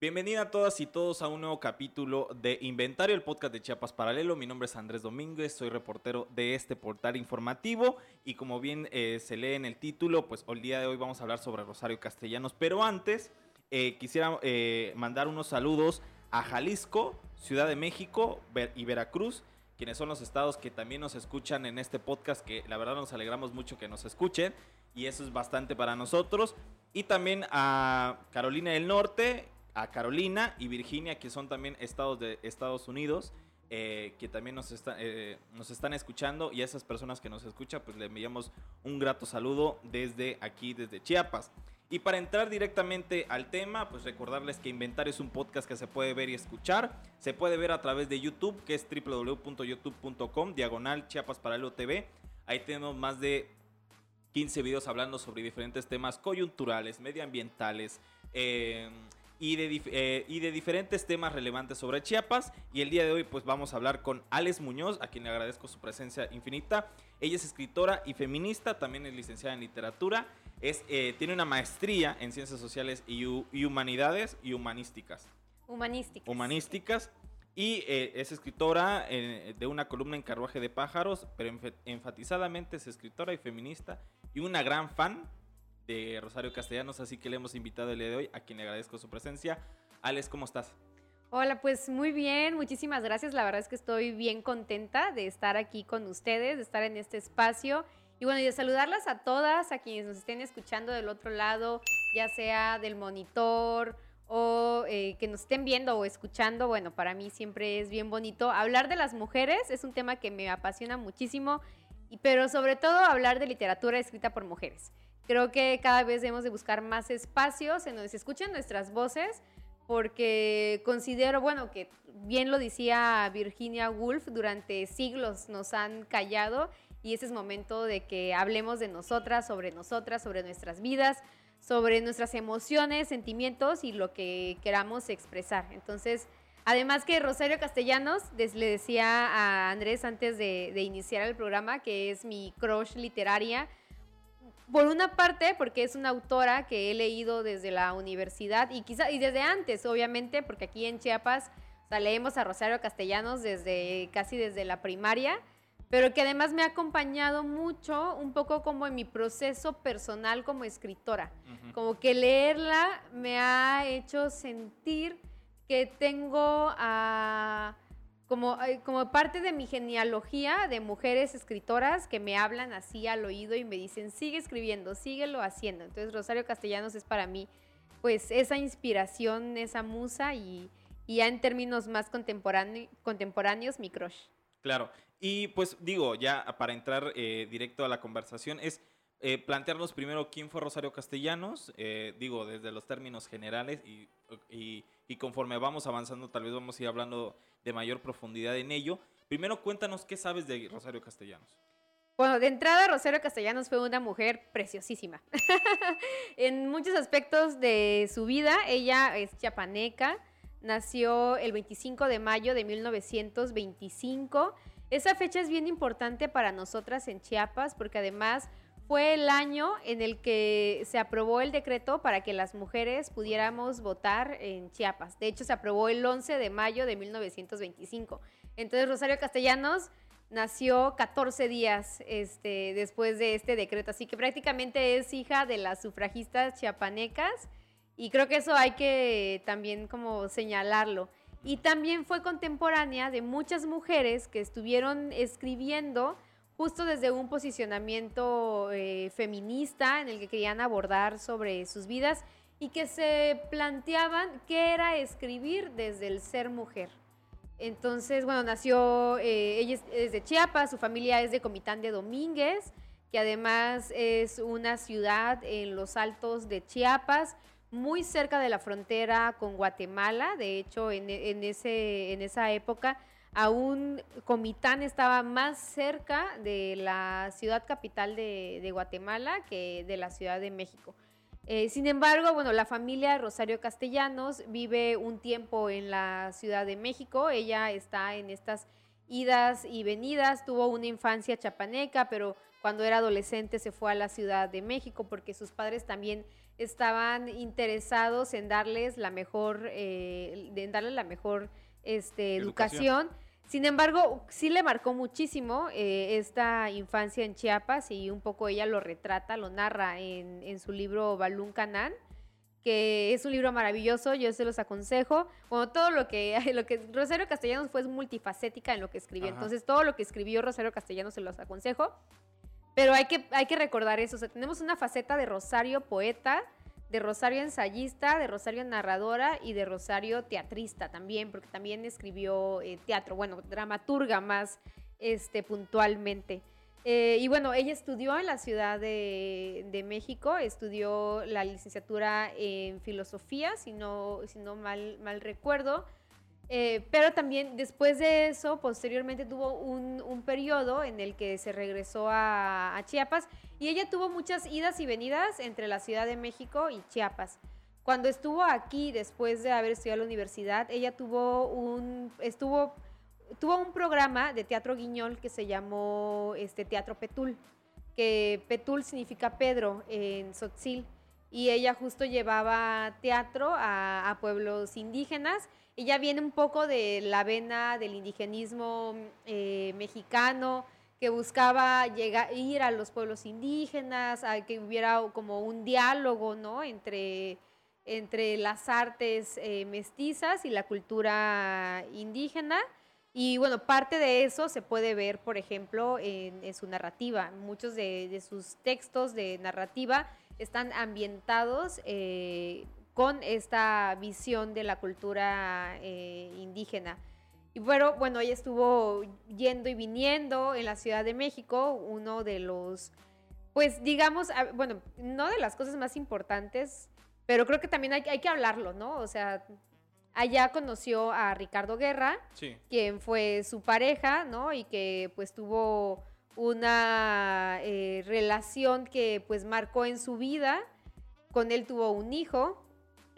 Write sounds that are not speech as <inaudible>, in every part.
Bienvenida a todas y todos a un nuevo capítulo de Inventario, el podcast de Chiapas Paralelo. Mi nombre es Andrés Domínguez, soy reportero de este portal informativo y como bien eh, se lee en el título, pues el día de hoy vamos a hablar sobre Rosario Castellanos. Pero antes, eh, quisiera eh, mandar unos saludos a Jalisco, Ciudad de México y Veracruz, quienes son los estados que también nos escuchan en este podcast, que la verdad nos alegramos mucho que nos escuchen y eso es bastante para nosotros. Y también a Carolina del Norte, a Carolina y Virginia, que son también estados de Estados Unidos, eh, que también nos, eh, nos están escuchando. Y a esas personas que nos escuchan, pues le enviamos un grato saludo desde aquí, desde Chiapas. Y para entrar directamente al tema, pues recordarles que Inventario es un podcast que se puede ver y escuchar. Se puede ver a través de YouTube, que es www.youtube.com, diagonal Chiapas Paralelo TV. Ahí tenemos más de 15 videos hablando sobre diferentes temas coyunturales, medioambientales, eh, y de, eh, y de diferentes temas relevantes sobre Chiapas. Y el día de hoy pues vamos a hablar con Alex Muñoz, a quien le agradezco su presencia infinita. Ella es escritora y feminista, también es licenciada en literatura, es, eh, tiene una maestría en ciencias sociales y, humanidades y humanísticas. Humanísticas. Humanísticas. Y eh, es escritora de una columna en Carruaje de Pájaros, pero enfatizadamente es escritora y feminista y una gran fan de Rosario Castellanos, así que le hemos invitado el día de hoy, a quien le agradezco su presencia. Alex, ¿cómo estás? Hola, pues muy bien, muchísimas gracias. La verdad es que estoy bien contenta de estar aquí con ustedes, de estar en este espacio. Y bueno, y de saludarlas a todas, a quienes nos estén escuchando del otro lado, ya sea del monitor o eh, que nos estén viendo o escuchando. Bueno, para mí siempre es bien bonito. Hablar de las mujeres es un tema que me apasiona muchísimo, pero sobre todo hablar de literatura escrita por mujeres. Creo que cada vez debemos de buscar más espacios en donde se escuchen nuestras voces, porque considero, bueno, que bien lo decía Virginia Woolf, durante siglos nos han callado y ese es momento de que hablemos de nosotras, sobre nosotras, sobre nuestras vidas, sobre nuestras emociones, sentimientos y lo que queramos expresar. Entonces, además que Rosario Castellanos, le decía a Andrés antes de, de iniciar el programa, que es mi crush literaria, por una parte, porque es una autora que he leído desde la universidad y quizá y desde antes, obviamente, porque aquí en Chiapas leemos a Rosario Castellanos desde casi desde la primaria, pero que además me ha acompañado mucho, un poco como en mi proceso personal como escritora. Como que leerla me ha hecho sentir que tengo como, como parte de mi genealogía de mujeres escritoras que me hablan así al oído y me dicen, sigue escribiendo, síguelo haciendo. Entonces Rosario Castellanos es para mí pues esa inspiración, esa musa y, ya en términos más contemporáneos mi crush. Claro, y pues digo, ya para entrar eh, directo a la conversación, es eh, plantearnos primero quién fue Rosario Castellanos, eh, digo, desde los términos generales y, y, conforme vamos avanzando tal vez vamos a ir hablando de mayor profundidad en ello. Primero cuéntanos qué sabes de Rosario Castellanos. Bueno, de entrada Rosario Castellanos fue una mujer preciosísima. <laughs> en muchos aspectos de su vida, ella es chapaneca, nació el 25 de mayo de 1925. Esa fecha es bien importante para nosotras en Chiapas porque además fue el año en el que se aprobó el decreto para que las mujeres pudiéramos votar en Chiapas. De hecho, se aprobó el 11 de mayo de 1925. Entonces, Rosario Castellanos nació 14 días este, después de este decreto, así que prácticamente es hija de las sufragistas chiapanecas y creo que eso hay que también como señalarlo. Y también fue contemporánea de muchas mujeres que estuvieron escribiendo justo desde un posicionamiento eh, feminista en el que querían abordar sobre sus vidas y que se planteaban qué era escribir desde el ser mujer. Entonces, bueno, nació, eh, ella es, Chiapas, su familia es de Comitán de Domínguez, que además es una ciudad en los altos de Chiapas, muy cerca de la frontera con Guatemala. De hecho, en, ese, en esa época aún Comitán estaba más cerca de la ciudad capital de, Guatemala que de la Ciudad de México. Eh, sin embargo, bueno, la familia Rosario Castellanos vive un tiempo en la Ciudad de México. Ella está en estas idas y venidas, tuvo una infancia chapaneca, pero cuando era adolescente se fue a la Ciudad de México porque sus padres también estaban interesados en darles la mejor, eh, en darles la mejor este, educación. Sin embargo, sí le marcó muchísimo eh, esta infancia en Chiapas y un poco ella lo retrata, lo narra en, en su libro Balún Canán que es un libro maravilloso, yo se los aconsejo. Bueno, todo lo que, <laughs> lo que Rosario Castellanos fue multifacética en lo que escribió, entonces todo lo que escribió Rosario Castellanos se los aconsejo. Pero hay que, hay que recordar eso, o sea, tenemos una faceta de Rosario poeta, de Rosario ensayista, de Rosario narradora y de Rosario teatrista también, porque también escribió eh, teatro, bueno, dramaturga más este, puntualmente. Eh, y bueno, ella estudió en la Ciudad de, México, estudió la licenciatura en filosofía, si no, si no mal, mal recuerdo. Eh, pero también después de eso, posteriormente tuvo un, un periodo en el que se regresó a, a, Chiapas y ella tuvo muchas idas y venidas entre la Ciudad de México y Chiapas. Cuando estuvo aquí, después de haber estudiado la universidad, ella tuvo un, estuvo tuvo un programa de teatro guiñol que se llamó este, Teatro Petul, que Petul significa Pedro en Sotzil, y ella justo llevaba teatro a, pueblos indígenas. Ella viene un poco de la vena del indigenismo eh, mexicano, que buscaba llegar, ir a los pueblos indígenas, a que hubiera como un diálogo ¿no? entre, entre las artes eh, mestizas y la cultura indígena. Y bueno, parte de eso se puede ver, por ejemplo, en, su narrativa. Muchos de, sus textos de narrativa están ambientados eh, con esta visión de la cultura eh, indígena. Y bueno, bueno, ella estuvo yendo y viniendo en la Ciudad de México, uno de los, pues digamos, bueno, no de las cosas más importantes, pero creo que también hay, hay que hablarlo, ¿no? O sea, Allá conoció a Ricardo Guerra, quien fue su pareja, ¿no? Y que pues tuvo una eh, relación que pues marcó en su vida. Con él tuvo un hijo.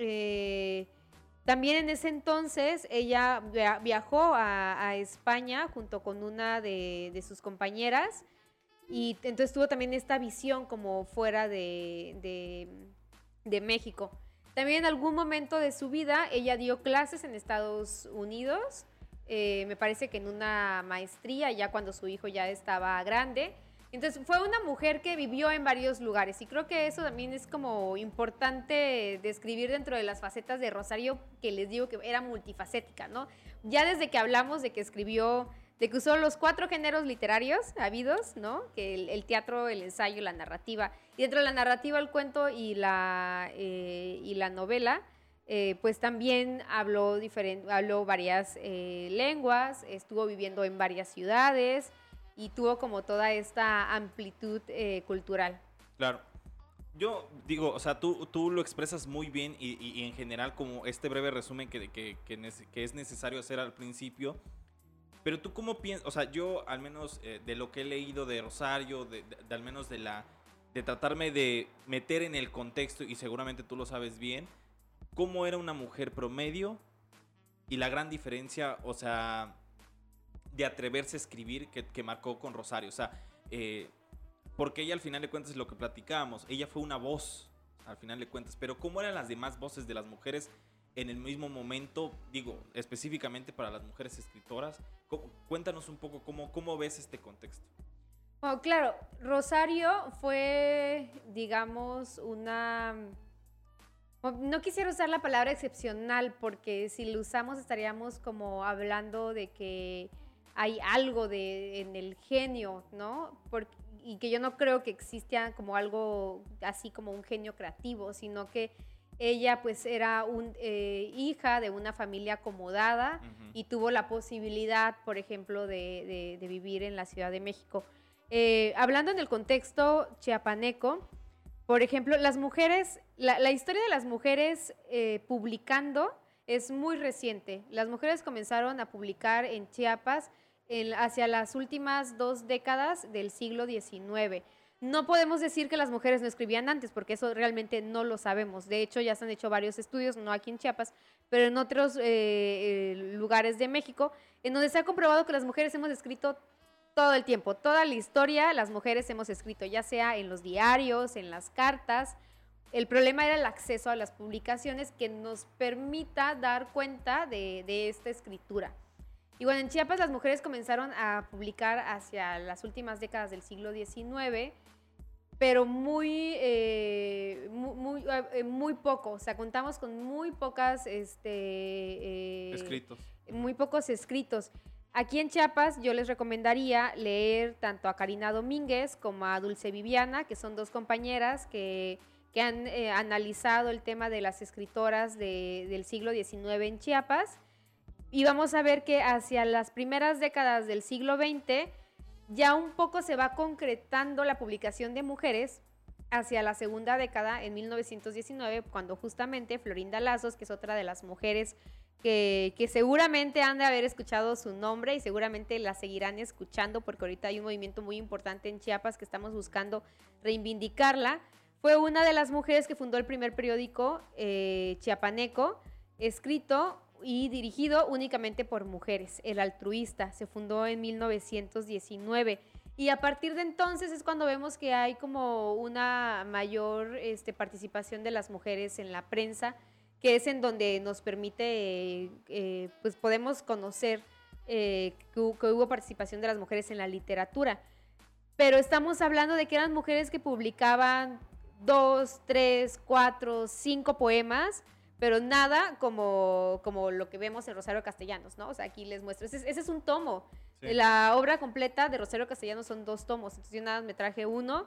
Eh, también en ese entonces ella viajó a, España junto con una de, sus compañeras y entonces tuvo también esta visión como fuera de México. También en algún momento de su vida ella dio clases en Estados Unidos, eh, me parece que en una maestría, ya cuando su hijo ya estaba grande. Entonces fue una mujer que vivió en varios lugares y creo que eso también es como importante describir dentro de las facetas de Rosario, que les digo que era multifacética, ¿no? Ya desde que hablamos de que escribió de que usó los cuatro géneros literarios habidos, ¿no? Que el, teatro, el ensayo, la narrativa. Y dentro de la narrativa, el cuento y la, eh, y la novela, eh, pues también habló, habló varias eh, lenguas, estuvo viviendo en varias ciudades y tuvo como toda esta amplitud cultural. Claro. Yo digo, o sea, tú, tú lo expresas muy bien y, en general como este breve resumen que, que, que es necesario hacer al principio pero tú cómo piensas, o sea, yo al menos eh, de lo que he leído de Rosario, de, al menos de la, de tratarme de meter en el contexto, y seguramente tú lo sabes bien, cómo era una mujer promedio y la gran diferencia, o sea, de atreverse a escribir que, marcó con Rosario. O sea, eh, porque ella al final de cuentas es lo que platicábamos, ella fue una voz, al final de cuentas, pero cómo eran las demás voces de las mujeres en el mismo momento, digo, específicamente para las mujeres escritoras. Cuéntanos un poco cómo, cómo ves este contexto. Oh, claro, Rosario fue, digamos, una... No quisiera usar la palabra excepcional porque si lo usamos estaríamos como hablando de que hay algo de, en el genio, ¿no? y que yo no creo que exista como algo así como un genio creativo, sino que ella pues era un, eh, hija de una familia acomodada y tuvo la posibilidad, por ejemplo, de, vivir en la Ciudad de México. Eh, hablando en el contexto chiapaneco, por ejemplo, las mujeres, la, historia de las mujeres eh, publicando es muy reciente. Las mujeres comenzaron a publicar en Chiapas hacia las últimas dos décadas del siglo XIX. No podemos decir que las mujeres no escribían antes, porque eso realmente no lo sabemos. De hecho, ya se han hecho varios estudios, no aquí en Chiapas, pero en otros eh, eh, lugares de México, en donde se ha comprobado que las mujeres hemos escrito todo el tiempo, toda la historia, las mujeres hemos escrito, ya sea en los diarios, en las cartas. El problema era el acceso a las publicaciones que nos permita dar cuenta de, de esta escritura. Y bueno, en Chiapas las mujeres comenzaron a publicar hacia las últimas décadas del siglo XIX, pero muy, eh, muy, eh, muy, poco. O sea, contamos con muy pocas... Este, eh, escritos. Muy pocos escritos. Aquí en Chiapas yo les recomendaría leer tanto a Karina Domínguez como a Dulce Viviana, que son dos compañeras que, que han analizado el tema de las escritoras de, del siglo XIX en Chiapas y vamos a ver que hacia las primeras décadas del siglo XX ya un poco se va concretando la publicación de mujeres hacia la segunda década, en 1919, cuando justamente Florinda Lazos, que es otra de las mujeres que, seguramente han de haber escuchado su nombre y seguramente la seguirán escuchando porque ahorita hay un movimiento muy importante en Chiapas que estamos buscando reivindicarla. Fue una de las mujeres que fundó el primer periódico eh, chiapaneco, escrito y dirigido únicamente por mujeres, el altruista. Se fundó en 1919. Y a partir de entonces es cuando vemos que hay como una mayor este, participación de las mujeres en la prensa, que es en donde nos permite, eh, pues podemos conocer eh, que, hubo participación de las mujeres en la literatura. Pero estamos hablando de que eran mujeres que publicaban dos, tres, cuatro, cinco poemas pero nada como, como lo que vemos en Rosario Castellanos, ¿no? O sea, aquí les muestro. Ese, es un tomo. La obra completa de Rosario Castellanos son dos tomos, entonces yo nada me traje uno,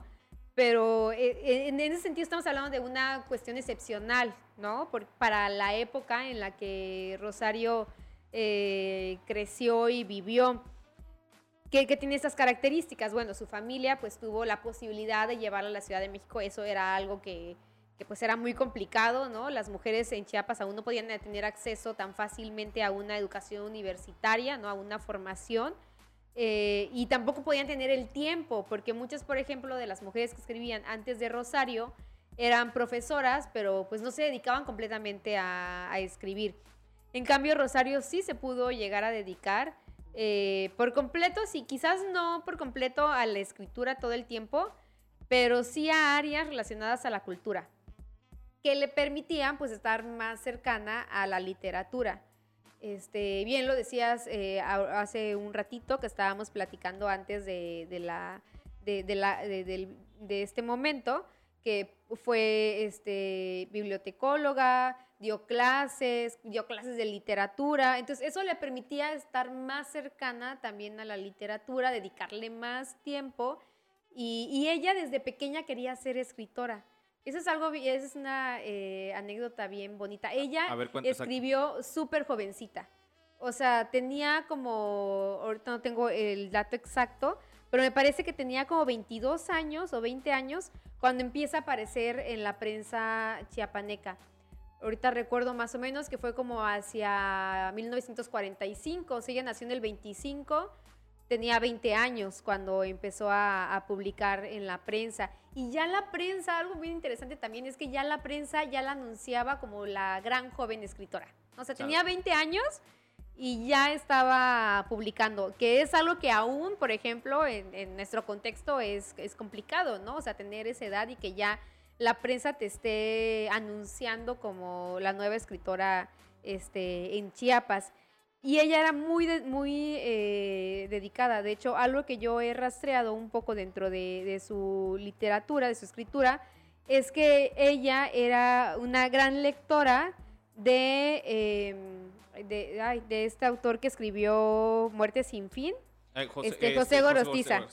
pero eh, eh, en ese sentido estamos hablando de una cuestión excepcional, ¿no? para la época en la que Rosario eh, creció y vivió. ¿Qué, ¿Qué, tiene estas características? Bueno, su familia pues tuvo la posibilidad de llevarla a la Ciudad de México, eso era algo que, que pues era muy complicado, ¿no? Las mujeres en Chiapas aún no podían tener acceso tan fácilmente a una educación universitaria, ¿no? A una formación. Eh, y tampoco podían tener el tiempo, porque muchas, por ejemplo, de las mujeres que escribían antes de Rosario eran profesoras, pero pues no se dedicaban completamente a, escribir. En cambio, Rosario sí se pudo llegar a dedicar eh, por completo, sí, quizás no por completo a la escritura todo el tiempo, pero sí a áreas relacionadas a la cultura que le permitían pues estar más cercana a la literatura. Este, bien lo decías eh, hace un ratito que estábamos platicando antes de, la, de, la, de, este momento, que fue este, bibliotecóloga, dio clases, dio clases de literatura, entonces eso le permitía estar más cercana también a la literatura, dedicarle más tiempo, y ella desde pequeña quería ser escritora. Eso es algo, esa es una eh, anécdota bien bonita. Ella escribió súper jovencita. O sea, tenía como, ahorita no tengo el dato exacto, pero me parece que tenía como 22 años o 20 años cuando empieza a aparecer en la prensa chiapaneca. Ahorita recuerdo más o menos que fue como hacia 1945, o sea, ella nació en el 25 tenía 20 años cuando empezó a, publicar en la prensa. Y ya la prensa, algo muy interesante también es que ya la prensa ya la anunciaba como la gran joven escritora. O sea, tenía 20 años y ya estaba publicando, que es algo que aún, por ejemplo, en, nuestro contexto es, es complicado, ¿no? O sea, tener esa edad y que ya la prensa te esté anunciando como la nueva escritora este, en Chiapas. Y ella era muy, muy eh, dedicada. De hecho, algo que yo he rastreado un poco dentro de, su literatura, de su escritura, es que ella era una gran lectora de, em, de, este autor que escribió Muerte sin fin. José, este, José, Gorostiza.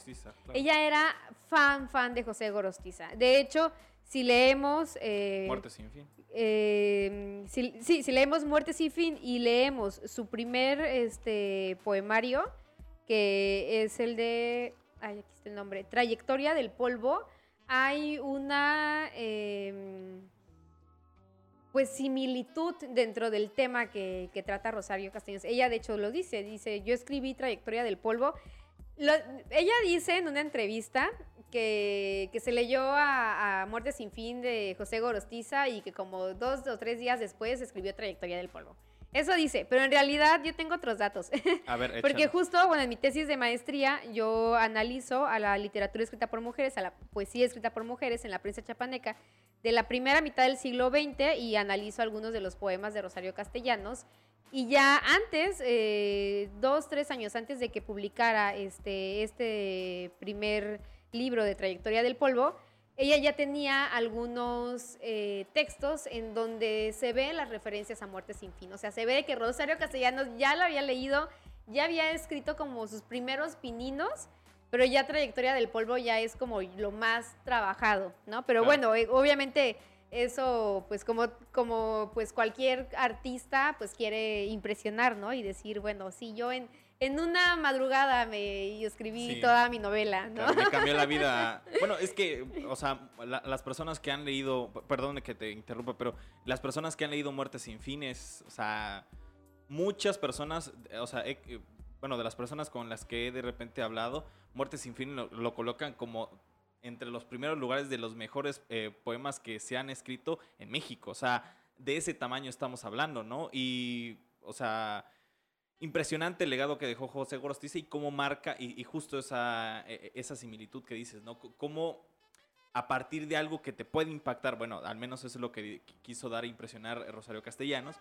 Ella era fan, fan de José Gorostiza. De hecho, si leemos... Eh, Muerte sin fin. Eh, si, leemos Muerte sin fin y leemos su primer este, poemario, que es el de, ay, aquí está el nombre, Trayectoria del Polvo, hay una em, pues similitud dentro del tema que, trata Rosario Castaños. Ella de hecho lo dice, dice, yo escribí Trayectoria del Polvo. ella dice en una entrevista que, se leyó a, Muerte sin fin de José Gorostiza y que como dos o tres días después escribió Trayectoria del Polvo. Eso dice, pero en realidad yo tengo otros datos. <laughs> A ver, Porque justo, bueno, en mi tesis de maestría yo analizo a la literatura escrita por mujeres, a la poesía escrita por mujeres en la prensa chapaneca de la primera mitad del siglo XX y analizo algunos de los poemas de Rosario Castellanos. Y ya antes, eh, dos, tres años antes de que publicara este, este primer libro de Trayectoria del Polvo, ella ya tenía algunos eh, textos en donde se ven las referencias a Muerte sin fin. O sea, se ve que Rosario Castellanos ya lo había leído, ya había escrito como sus primeros pininos, pero ya Trayectoria del Polvo ya es como lo más trabajado, ¿no? Pero bueno, eh, obviamente eso, pues como, como pues cualquier artista, pues quiere impresionar, ¿no? Y decir, bueno, sí, yo en en una madrugada me escribí toda mi novela, ¿no? Me cambió la vida. <laughs> Bueno, es que, o sea, las personas que han leído, perdón que te interrumpa, pero las personas que han leído Muerte sin fines, o sea, muchas personas, o sea, bueno, de las personas con las que he de repente hablado, Muerte sin fin lo, colocan como entre los primeros lugares de los mejores eh, poemas que se han escrito en México. O sea, de ese tamaño estamos hablando, ¿no? Y, o sea impresionante el legado que dejó José Gorostiza y cómo marca, y, justo esa, e, e, esa similitud que dices, ¿no? Cómo a partir de algo que te puede impactar, bueno, al menos eso es lo que quiso dar a impresionar Rosario Castellanos,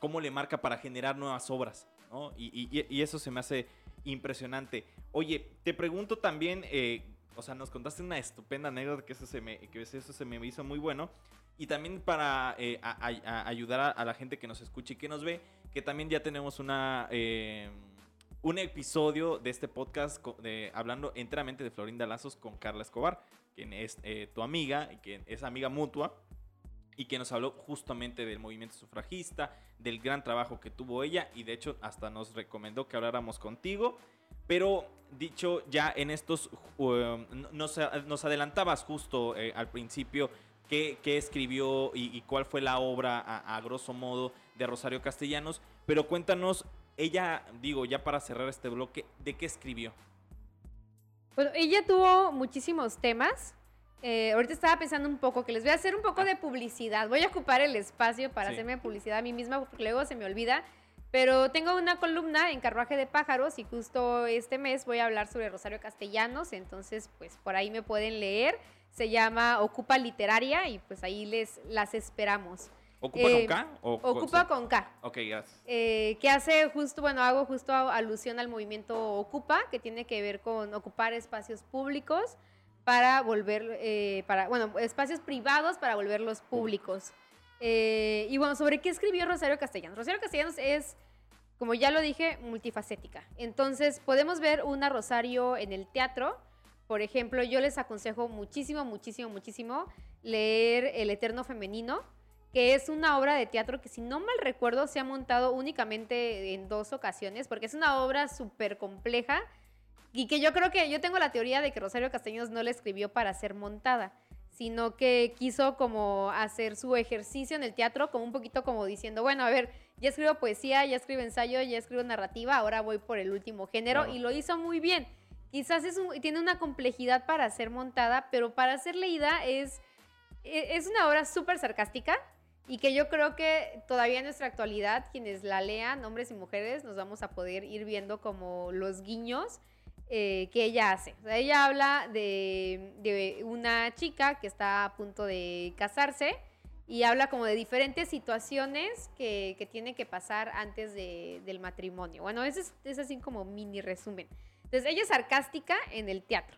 cómo le marca para generar nuevas obras, ¿no? Y, eso se me hace impresionante. Oye, te pregunto también, eh, o sea, nos contaste una estupenda anécdota que eso se me, que eso se me hizo muy bueno. Y también para eh, ayudar a, a, la gente que nos escucha y que nos ve, que también ya tenemos una, eh, un episodio de este podcast de, hablando enteramente de Florinda Lazos con Carla Escobar, quien es eh, tu amiga y es amiga mutua y que nos habló justamente del movimiento sufragista, del gran trabajo que tuvo ella y de hecho hasta nos recomendó que habláramos contigo. Pero dicho ya en estos, uh, nos, adelantabas justo eh, al principio qué, escribió y, cuál fue la obra a, a grosso modo de Rosario Castellanos, pero cuéntanos, ella, digo, ya para cerrar este bloque, ¿de qué escribió? Bueno, ella tuvo muchísimos temas. Eh, ahorita estaba pensando un poco que les voy a hacer un poco de publicidad. Voy a ocupar el espacio para hacerme publicidad a mí misma porque luego se me olvida. Pero tengo una columna en Carruaje de Pájaros y justo este mes voy a hablar sobre Rosario Castellanos. Entonces, pues por ahí me pueden leer. Se llama Ocupa Literaria y pues ahí les las esperamos. ¿Ocupa con eh, K? ocupa con K. Ok, gracias. Eh, que hace justo, bueno, hago justo alusión al movimiento Ocupa, que tiene que ver con ocupar espacios públicos para volver, eh, para, bueno, espacios privados para volverlos públicos. y bueno, ¿sobre qué escribió Rosario Castellanos? Rosario Castellanos es, como ya lo dije, multifacética. Entonces, podemos ver una Rosario en el teatro. Por ejemplo, yo les aconsejo muchísimo, muchísimo, muchísimo leer El Eterno Femenino que es una obra de teatro que si no mal recuerdo se ha montado únicamente en dos ocasiones, porque es una obra súper compleja y que yo creo que yo tengo la teoría de que Rosario Castaños no la escribió para ser montada, sino que quiso como hacer su ejercicio en el teatro como un poquito como diciendo, bueno, a ver, ya escribo poesía, ya escribo ensayo, ya escribo narrativa, ahora voy por el último género y lo hizo muy bien. Quizás es tiene una complejidad para ser montada, pero para ser leída es, e, es una obra súper sarcástica, y que yo creo que todavía en nuestra actualidad, quienes la lean, hombres y mujeres, nos vamos a poder ir viendo como los guiños eh, que ella hace. O sea, ella habla de, de, una chica que está a punto de casarse y habla como de diferentes situaciones que, que tiene que pasar antes de, del matrimonio. Bueno, ese es, es así como mini resumen. Entonces, ella es sarcástica en el teatro.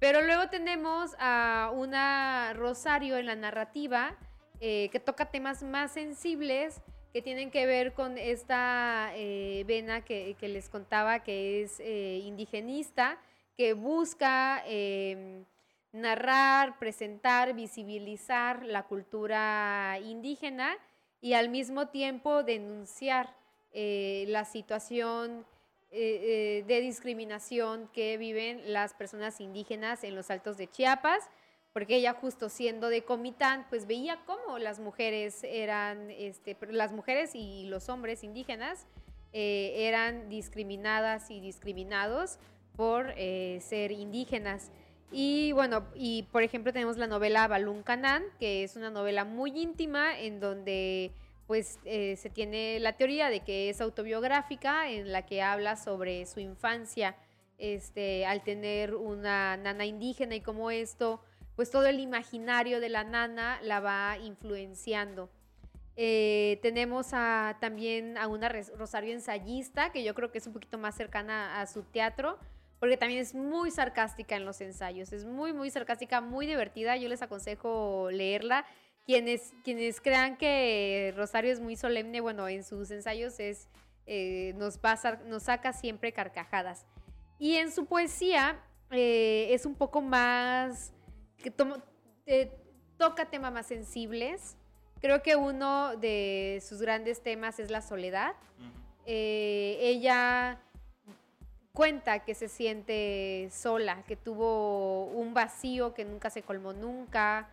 Pero luego tenemos a una Rosario en la narrativa eh, que toca temas más sensibles que tienen que ver con esta eh, vena que, les contaba que es eh, indigenista, que busca em, narrar, presentar, visibilizar la cultura indígena y al mismo tiempo denunciar la situación de discriminación que viven las personas indígenas en los altos de Chiapas porque ella justo siendo de Comitán, pues veía cómo las mujeres eran, este, las mujeres y los hombres indígenas eh, eran discriminadas y discriminados por eh, ser indígenas. Y bueno, y por ejemplo tenemos la novela Balún Canán, que es una novela muy íntima en donde pues eh, se tiene la teoría de que es autobiográfica, en la que habla sobre su infancia este, al tener una nana indígena y cómo esto, pues todo el imaginario de la nana la va influenciando. Eh, tenemos a, también a una Rosario ensayista, que yo creo que es un poquito más cercana a su teatro, porque también es muy sarcástica en los ensayos, es muy, muy sarcástica, muy divertida, yo les aconsejo leerla. Quienes, quienes crean que Rosario es muy solemne, bueno, en sus ensayos es, eh, nos, pasa, nos saca siempre carcajadas. Y en su poesía eh, es un poco más, que eh, toca temas más sensibles. Creo que uno de sus grandes temas es la soledad. ella cuenta que se siente sola, que tuvo un vacío que nunca se colmó nunca.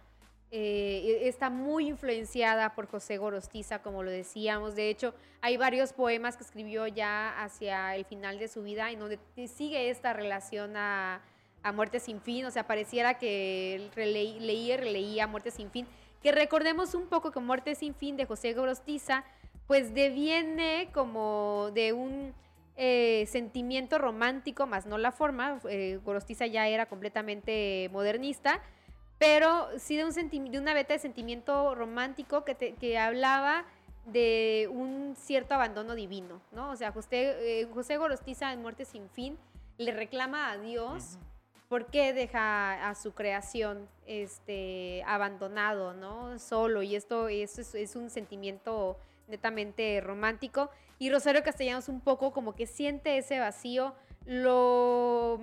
Eh, está muy influenciada por José Gorostiza, como lo decíamos. De hecho, hay varios poemas que escribió ya hacia el final de su vida en donde sigue esta relación a, Muerte sin fin. O sea, pareciera que leía y releía Muerte sin fin. Que recordemos un poco que Muerte sin fin de José Gorostiza, pues deviene como de un eh, sentimiento romántico, más no la forma. Eh, Gorostiza ya era completamente modernista, pero sí de, un de una beta de sentimiento romántico que, que hablaba de un cierto abandono divino, ¿no? O sea, José, eh, José Gorostiza en Muerte sin fin le reclama a Dios por qué deja a su creación este, abandonado, ¿no? Solo, y esto, es, es un sentimiento netamente romántico. Y Rosario Castellanos un poco como que siente ese vacío, lo,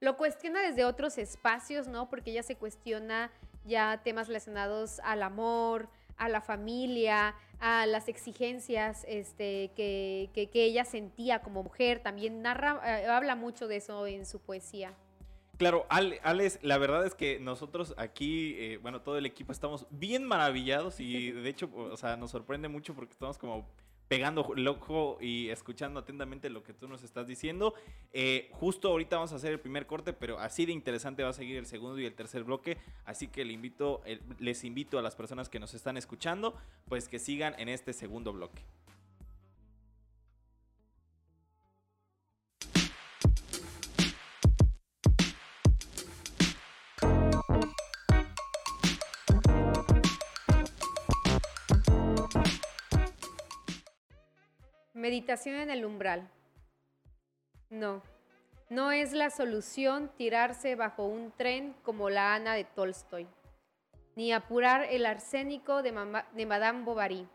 lo cuestiona desde otros espacios, ¿no? Porque ella se cuestiona ya temas relacionados al amor, a la familia, a las exigencias este, que, que, ella sentía como mujer. También narra, eh, habla mucho de eso en su poesía. Claro, Alex, la verdad es que nosotros aquí, eh, bueno, todo el equipo estamos bien maravillados y <laughs> de hecho, o sea, nos sorprende mucho porque estamos como pegando el ojo y escuchando atentamente lo que tú nos estás diciendo. Eh, justo ahorita vamos a hacer el primer corte, pero así de interesante va a seguir el segundo y el tercer bloque. Así que invito, les invito a las personas que nos están escuchando, pues que sigan en este segundo bloque. Meditación en el umbral. No, no es la solución tirarse bajo un tren como la Ana de Tolstoy, ni apurar el arsénico de, Madame Bovary,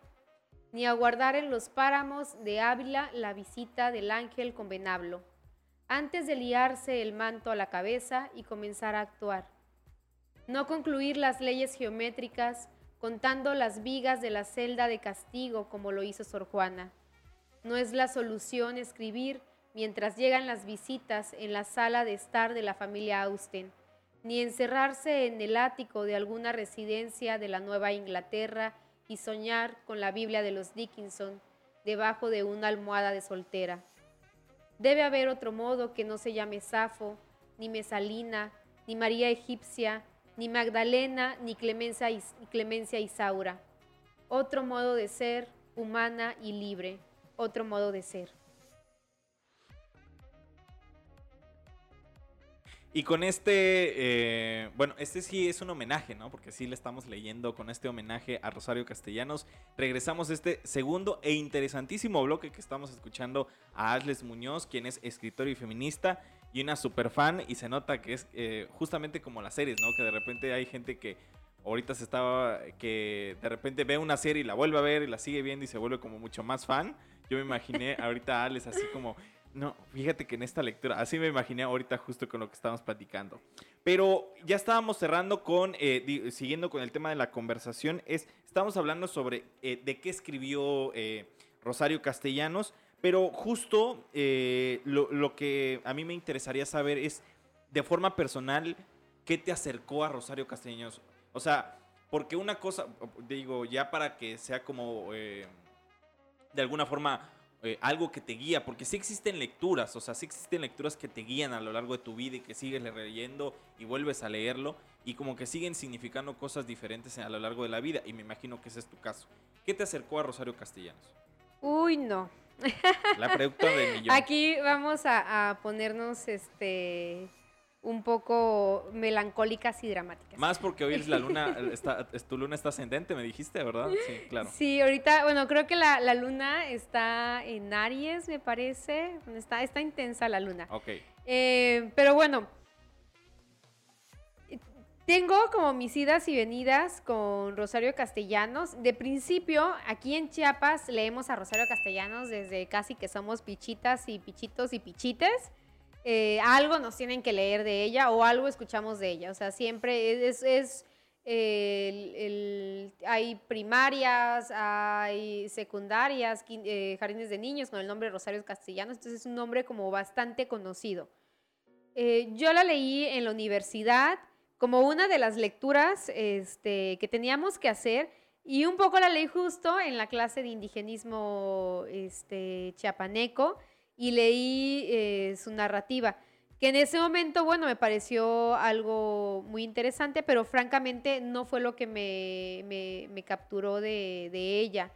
ni aguardar en los páramos de Ávila la visita del ángel con venablo, antes de liarse el manto a la cabeza y comenzar a actuar. No concluir las leyes geométricas contando las vigas de la celda de castigo como lo hizo Sor Juana no es la solución escribir mientras llegan las visitas en la sala de estar de la familia Austen, ni encerrarse en el ático de alguna residencia de la Nueva Inglaterra y soñar con la Biblia de los Dickinson debajo de una almohada de soltera. Debe haber otro modo que no se llame Safo, ni Mesalina, ni María Egipcia, ni Magdalena, ni Clemencia, Clemencia Isaura. Otro modo de ser, humana y libre otro modo de ser. Y con este, eh, bueno, este sí es un homenaje, ¿no? Porque sí le estamos leyendo con este homenaje a Rosario Castellanos. Regresamos a este segundo e interesantísimo bloque que estamos escuchando a Asles Muñoz, quien es escritor y feminista y una super fan. Y se nota que es eh, justamente como las series, ¿no? Que de repente hay gente que ahorita se estaba, que de repente ve una serie y la vuelve a ver y la sigue viendo y se vuelve como mucho más fan. Yo me imaginé ahorita a Alex así como, no, fíjate que en esta lectura, así me imaginé ahorita justo con lo que estábamos platicando. Pero ya estábamos cerrando con, eh, siguiendo con el tema de la conversación, es, estamos hablando sobre eh, de qué escribió eh, Rosario Castellanos, pero justo lo, lo que a mí me interesaría saber es, de forma personal, ¿qué te acercó a Rosario Castellanos? O sea, porque una cosa, digo, ya para que sea como de alguna forma eh, algo que te guía, porque sí existen lecturas, o sea, sí existen lecturas que te guían a lo largo de tu vida y que sigues leyendo y vuelves a leerlo y como que siguen significando cosas diferentes a lo largo de la vida y me imagino que ese es tu caso. ¿Qué te acercó a Rosario Castellanos? Uy, no. La pregunta de <laughs> millón. Aquí vamos a, a ponernos este un poco melancólicas y dramáticas. Más porque hoy es la luna, <laughs> está, tu luna está ascendente, me dijiste, ¿verdad? Sí, claro. Sí, ahorita, bueno, creo que la, la luna está en Aries, me parece. Está, está intensa la luna. Ok. Eh, pero bueno, tengo como mis idas y venidas con Rosario Castellanos. De principio, aquí en Chiapas leemos a Rosario Castellanos desde casi que somos pichitas y pichitos y pichites. Eh, algo nos tienen que leer de ella o algo escuchamos de ella. O sea, siempre es, es hay primarias, hay secundarias, eh, jardines de niños con el nombre Rosario Castellanos, entonces es un nombre como bastante conocido. Eh, yo la leí en la universidad como una de las lecturas este, que teníamos que hacer y un poco la leí justo en la clase de indigenismo este, chiapaneco y leí eh, su narrativa, que en ese momento, bueno, me pareció algo muy interesante, pero francamente no fue lo que me, capturó de, ella.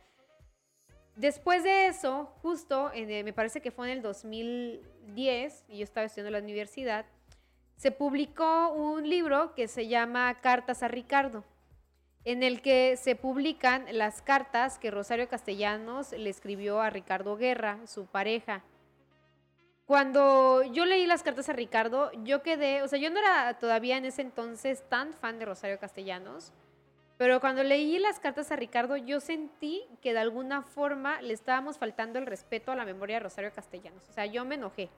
Después de eso, justo, me parece que fue en el 2010, y yo estaba estudiando en la universidad, se publicó un libro que se llama Cartas a Ricardo, en el que se publican las cartas que Rosario Castellanos le escribió a Ricardo Guerra, su pareja. Cuando yo leí las cartas a Ricardo, yo quedé, o sea, yo no era todavía en ese entonces tan fan de Rosario Castellanos, pero cuando leí las cartas a Ricardo, yo sentí que de alguna forma le estábamos faltando el respeto a la memoria de Rosario Castellanos. O sea, yo me enojé,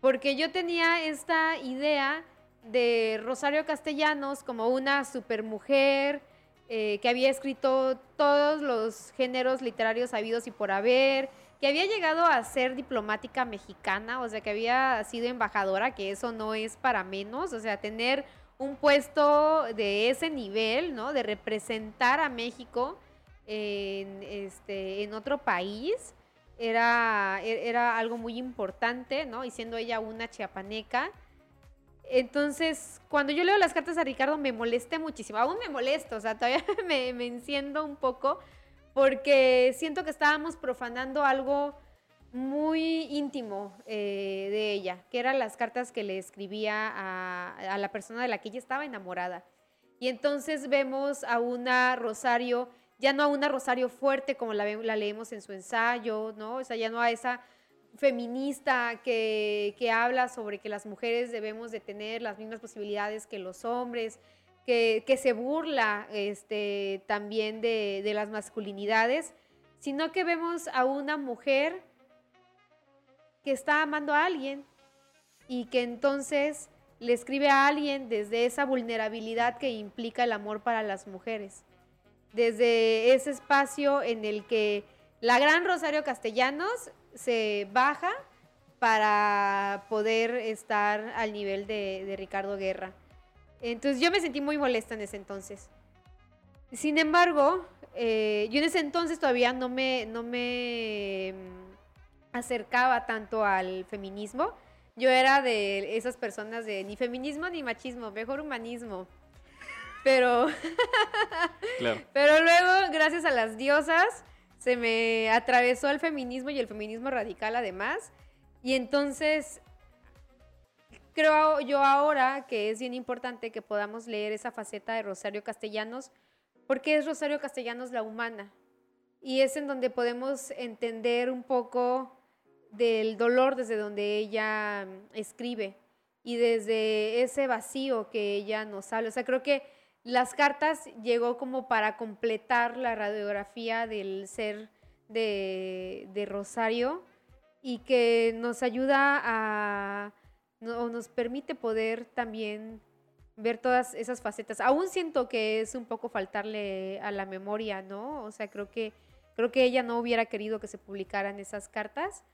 porque yo tenía esta idea de Rosario Castellanos como una supermujer eh, que había escrito todos los géneros literarios habidos y por haber, que había llegado a ser diplomática mexicana, o sea, que había sido embajadora, que eso no es para menos, o sea, tener un puesto de ese nivel, ¿no? De representar a México en, este, otro país, era, e, era algo muy importante, ¿no? Y siendo ella una chiapaneca. Entonces, cuando yo leo las cartas a Ricardo me molesté muchísimo, aún me molesto, o sea, todavía <laughs> me, me enciendo un poco porque siento que estábamos profanando algo muy íntimo eh, de ella, que eran las cartas que le escribía a, la persona de la que ella estaba enamorada. Y entonces vemos a una Rosario, ya no a una Rosario fuerte como la, la leemos en su ensayo, ¿no? O sea, ya no a esa feminista que, que habla sobre que las mujeres debemos de tener las mismas posibilidades que los hombres, que, se burla este, también de, las masculinidades, sino que vemos a una mujer que está amando a alguien y que entonces le escribe a alguien desde esa vulnerabilidad que implica el amor para las mujeres, desde ese espacio en el que la gran Rosario Castellanos se baja para poder estar al nivel de Ricardo Guerra. Entonces yo me sentí muy molesta en ese entonces. Sin embargo, eh, yo en ese entonces todavía no me, no me mm, acercaba tanto al feminismo. Yo era de esas personas de ni feminismo ni machismo, mejor humanismo. Pero, <laughs> pero luego, gracias a las diosas, se me atravesó el feminismo y el feminismo radical además. Y entonces creo yo ahora que es bien importante que podamos leer esa faceta de Rosario Castellanos, porque es Rosario Castellanos la humana. Y es en donde podemos entender un poco del dolor desde donde ella escribe y desde ese vacío que ella nos habla. O sea, creo que las cartas llegó como para completar la radiografía del ser de, de Rosario y que nos ayuda a no, nos permite poder también ver todas esas facetas. Aún siento que es un poco faltarle a la memoria, ¿no? O sea, creo que, creo que ella no hubiera querido que se publicaran esas cartas,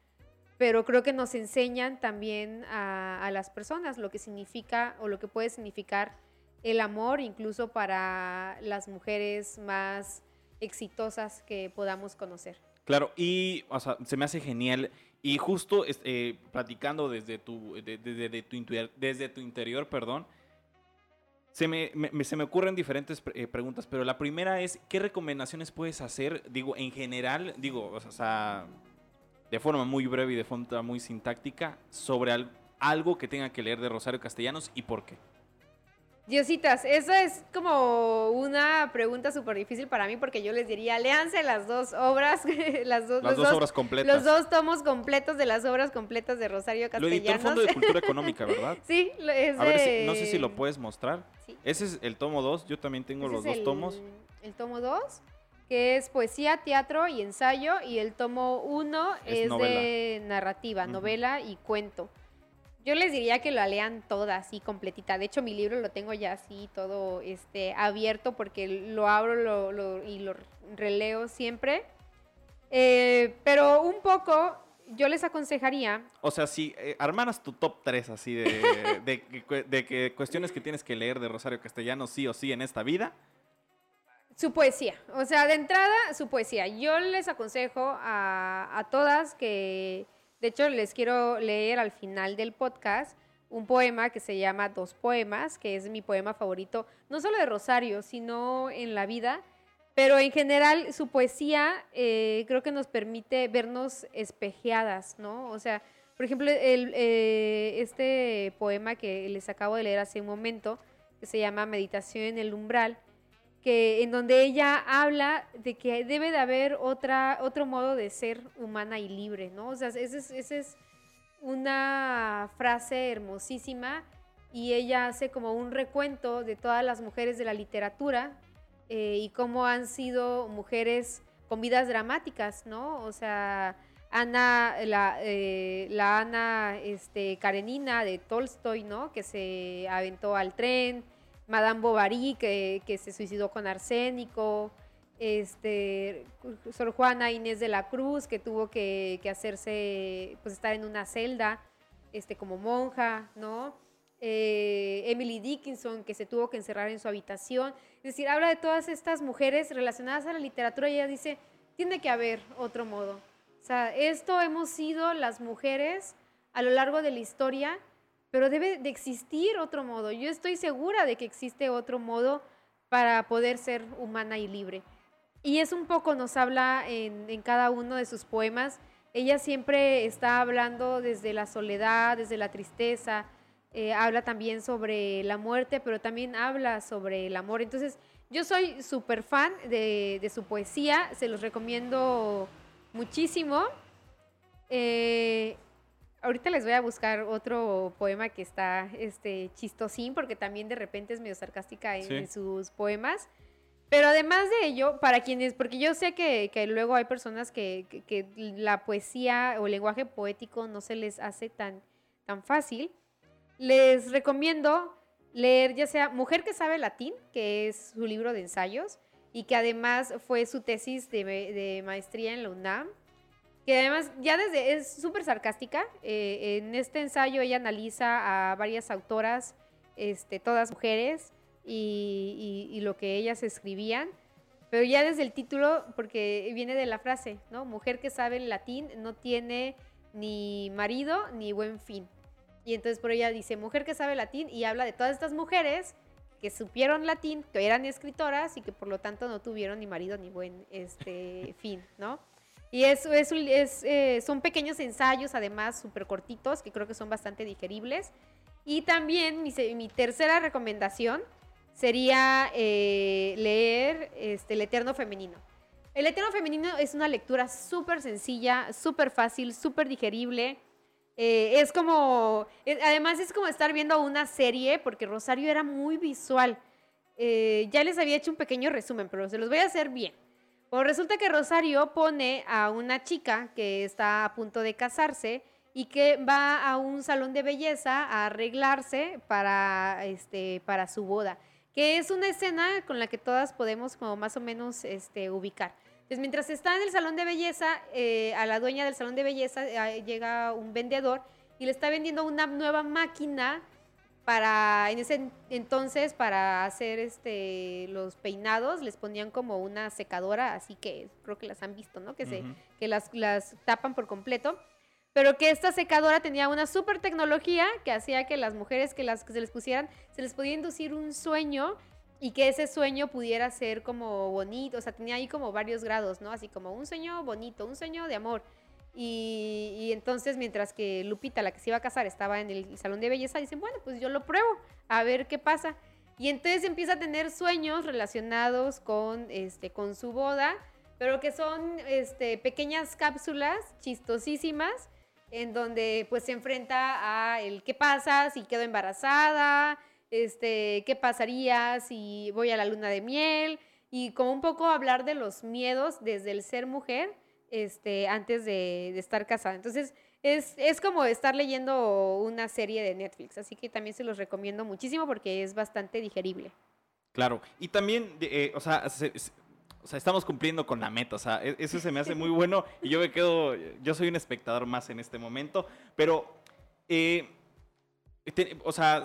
pero creo que nos enseñan también a, las personas lo que significa o lo que puede significar el amor, incluso para las mujeres más exitosas que podamos conocer. Claro, y se me hace genial. Y justo eh, platicando desde tu, de, tu interior, desde tu interior, perdón, se me, se me ocurren diferentes eh, preguntas, pero la primera es, ¿qué recomendaciones puedes hacer, digo, en general, digo, o sea, de forma muy breve y de forma muy sintáctica, sobre algo que tenga que leer de Rosario Castellanos y por qué? Diositas, eso es como una pregunta súper difícil para mí porque yo les diría, léanse las dos obras, <laughs> las dos, dos, obras completas. Los dos tomos completos de las obras completas de Rosario Castellanos. Lo editó el Fondo de Cultura <laughs> Económica, ¿verdad? sí, es A ver, no sé si lo puedes mostrar. Ese es el tomo 2, yo también tengo los dos tomos. El tomo 2, que es poesía, teatro y ensayo, y el tomo 1 es, de narrativa, novela y cuento. Yo les diría que lo lean toda así completita. De hecho, mi libro lo tengo ya así todo este abierto porque lo abro y lo releo siempre. Eh, pero un poco yo les aconsejaría. O sea, si eh, armaras tu top 3 así de, <laughs> de, que cuestiones que tienes que leer de Rosario Castellano sí o sí en esta vida. Su poesía. O sea, de entrada, su poesía. Yo les aconsejo a, a todas que de hecho, les quiero leer al final del podcast un poema que se llama Dos Poemas, que es mi poema favorito, no solo de Rosario, sino en la vida. Pero en general su poesía eh, creo que nos permite vernos espejeadas, ¿no? O sea, por ejemplo, el, eh, este poema que les acabo de leer hace un momento, que se llama Meditación en el umbral, en donde ella habla de que debe de haber otra, otro modo de ser humana y libre, ¿no? O sea, esa es, una frase hermosísima y ella hace como un recuento de todas las mujeres de la literatura eh, y cómo han sido mujeres con vidas dramáticas, ¿no? O sea, Ana, la, eh, la Ana este, Karenina de Tolstoy, ¿no? Que se aventó al tren, Madame Bovary, que, se suicidó con arsénico, este, Sor Juana Inés de la Cruz, que tuvo que, hacerse, pues estar en una celda, este, como monja, ¿no? Eh, Emily Dickinson, que se tuvo que encerrar en su habitación. Es decir, habla de todas estas mujeres relacionadas a la literatura y ella dice, tiene que haber otro modo. O sea, esto hemos sido las mujeres a lo largo de la historia pero debe de existir otro modo. Yo estoy segura de que existe otro modo para poder ser humana y libre. Y es un poco, nos habla en, cada uno de sus poemas. Ella siempre está hablando desde la soledad, desde la tristeza, eh, habla también sobre la muerte, pero también habla sobre el amor. Entonces, yo soy súper fan de, su poesía, se los recomiendo muchísimo. Eh, Ahorita les voy a buscar otro poema que está este, chistosín, porque también de repente es medio sarcástica en, sus poemas. Pero además de ello, para quienes, porque yo sé que, luego hay personas que, la poesía o el lenguaje poético no se les hace tan, tan fácil, les recomiendo leer ya sea Mujer que sabe latín, que es su libro de ensayos, y que además fue su tesis de, de maestría en la UNAM que además ya desde es súper sarcástica. Eh, en este ensayo ella analiza a varias autoras, este, todas mujeres, y, lo que ellas escribían. Pero ya desde el título, porque viene de la frase, ¿no? Mujer que sabe el latín no tiene ni marido ni buen fin. Y entonces por ella dice, mujer que sabe latín, y habla de todas estas mujeres que supieron latín, que eran escritoras y que por lo tanto no tuvieron ni marido ni buen este, fin, ¿no? Y eso es, eh, son pequeños ensayos, además súper cortitos, que creo que son bastante digeribles. Y también mi, tercera recomendación sería eh, leer este, El Eterno Femenino. El Eterno Femenino es una lectura súper sencilla, súper fácil, súper digerible. Eh, es como, además es como estar viendo una serie, porque Rosario era muy visual. ya les había hecho un pequeño resumen, pero se los voy a hacer bien. Pues resulta que Rosario pone a una chica que está a punto de casarse y que va a un salón de belleza a arreglarse para, este, para su boda, que es una escena con la que todas podemos como más o menos este, ubicar. Entonces, mientras está en el salón de belleza, eh, a la dueña del salón de belleza eh, llega un vendedor y le está vendiendo una nueva máquina para, en ese entonces, para hacer este, los peinados, les ponían como una secadora, así que creo que las han visto, ¿no? Que, se, que las, las tapan por completo pero que esta secadora tenía una super tecnología que hacía que las mujeres que, las, que se les pusieran, se les podía inducir un sueño y que ese sueño pudiera ser como bonito, o sea, tenía ahí como varios grados, ¿no? Así como un sueño bonito, un sueño de amor. Y, entonces, mientras que Lupita, la que se iba a casar, estaba en el salón de belleza, dicen, bueno, pues yo lo pruebo, a ver qué pasa. Y entonces empieza a tener sueños relacionados con, este, con su boda, pero que son este, pequeñas cápsulas chistosísimas, en donde pues se enfrenta a el qué pasa si quedo embarazada, este, qué pasaría si voy a la luna de miel, y como un poco hablar de los miedos desde el ser mujer este, antes de, estar casada. Entonces, es, como estar leyendo una serie de Netflix, así que también se los recomiendo muchísimo porque es bastante digerible. Claro, y también, eh, o, sea, o sea, estamos cumpliendo con la meta, o sea, e, eso se me hace muy <laughs> bueno y yo me quedo, yo soy un espectador más en este momento, pero... Eh, o, sea,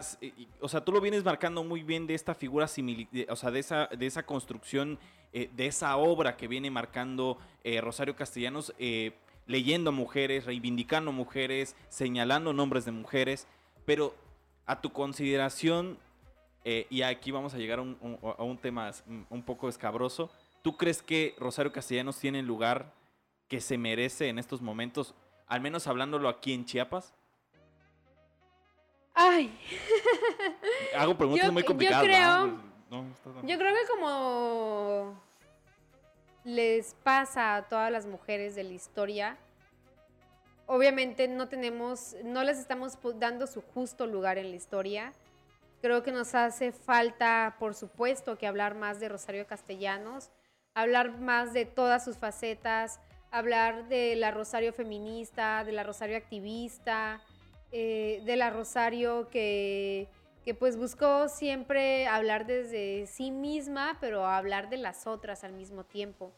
o sea, tú lo vienes marcando muy bien de esta figura simil, o sea, de esa, de esa construcción eh, de esa obra que viene marcando eh, Rosario Castellanos, eh, leyendo a mujeres, reivindicando mujeres, señalando nombres de mujeres, pero a tu consideración, y aquí vamos a llegar a un, tema un poco escabroso, ¿tú crees que Rosario Castellanos tiene el lugar que se merece en estos momentos, al menos hablándolo aquí en Chiapas? Ay. Hago <laughs> preguntas muy complicadas. Yo creo, yo creo que como les pasa a todas las mujeres de la historia, obviamente no tenemos, no les estamos dando su justo lugar en la historia. Creo que nos hace falta, por supuesto, que hablar más de Rosario Castellanos, hablar más de todas sus facetas, hablar de la Rosario feminista, de la Rosario activista, eh, de la Rosario que que pues buscó siempre hablar desde sí misma, pero hablar de las otras al mismo tiempo.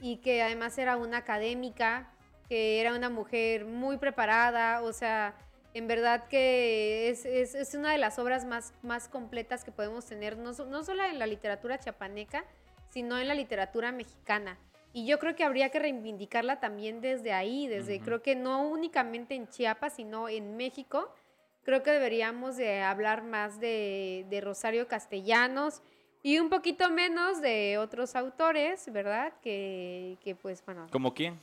Y que además era una académica, que era una mujer muy preparada, o sea, en verdad que es, es, una de las obras más, más completas que podemos tener, no, no solo en la literatura chapaneca, sino en la literatura mexicana. Y yo creo que habría que reivindicarla también desde ahí, desde creo que no únicamente en Chiapas, sino en México, creo que deberíamos de hablar más de, Rosario Castellanos y un poquito menos de otros autores, ¿verdad? Que, pues, bueno. ¿Como quién?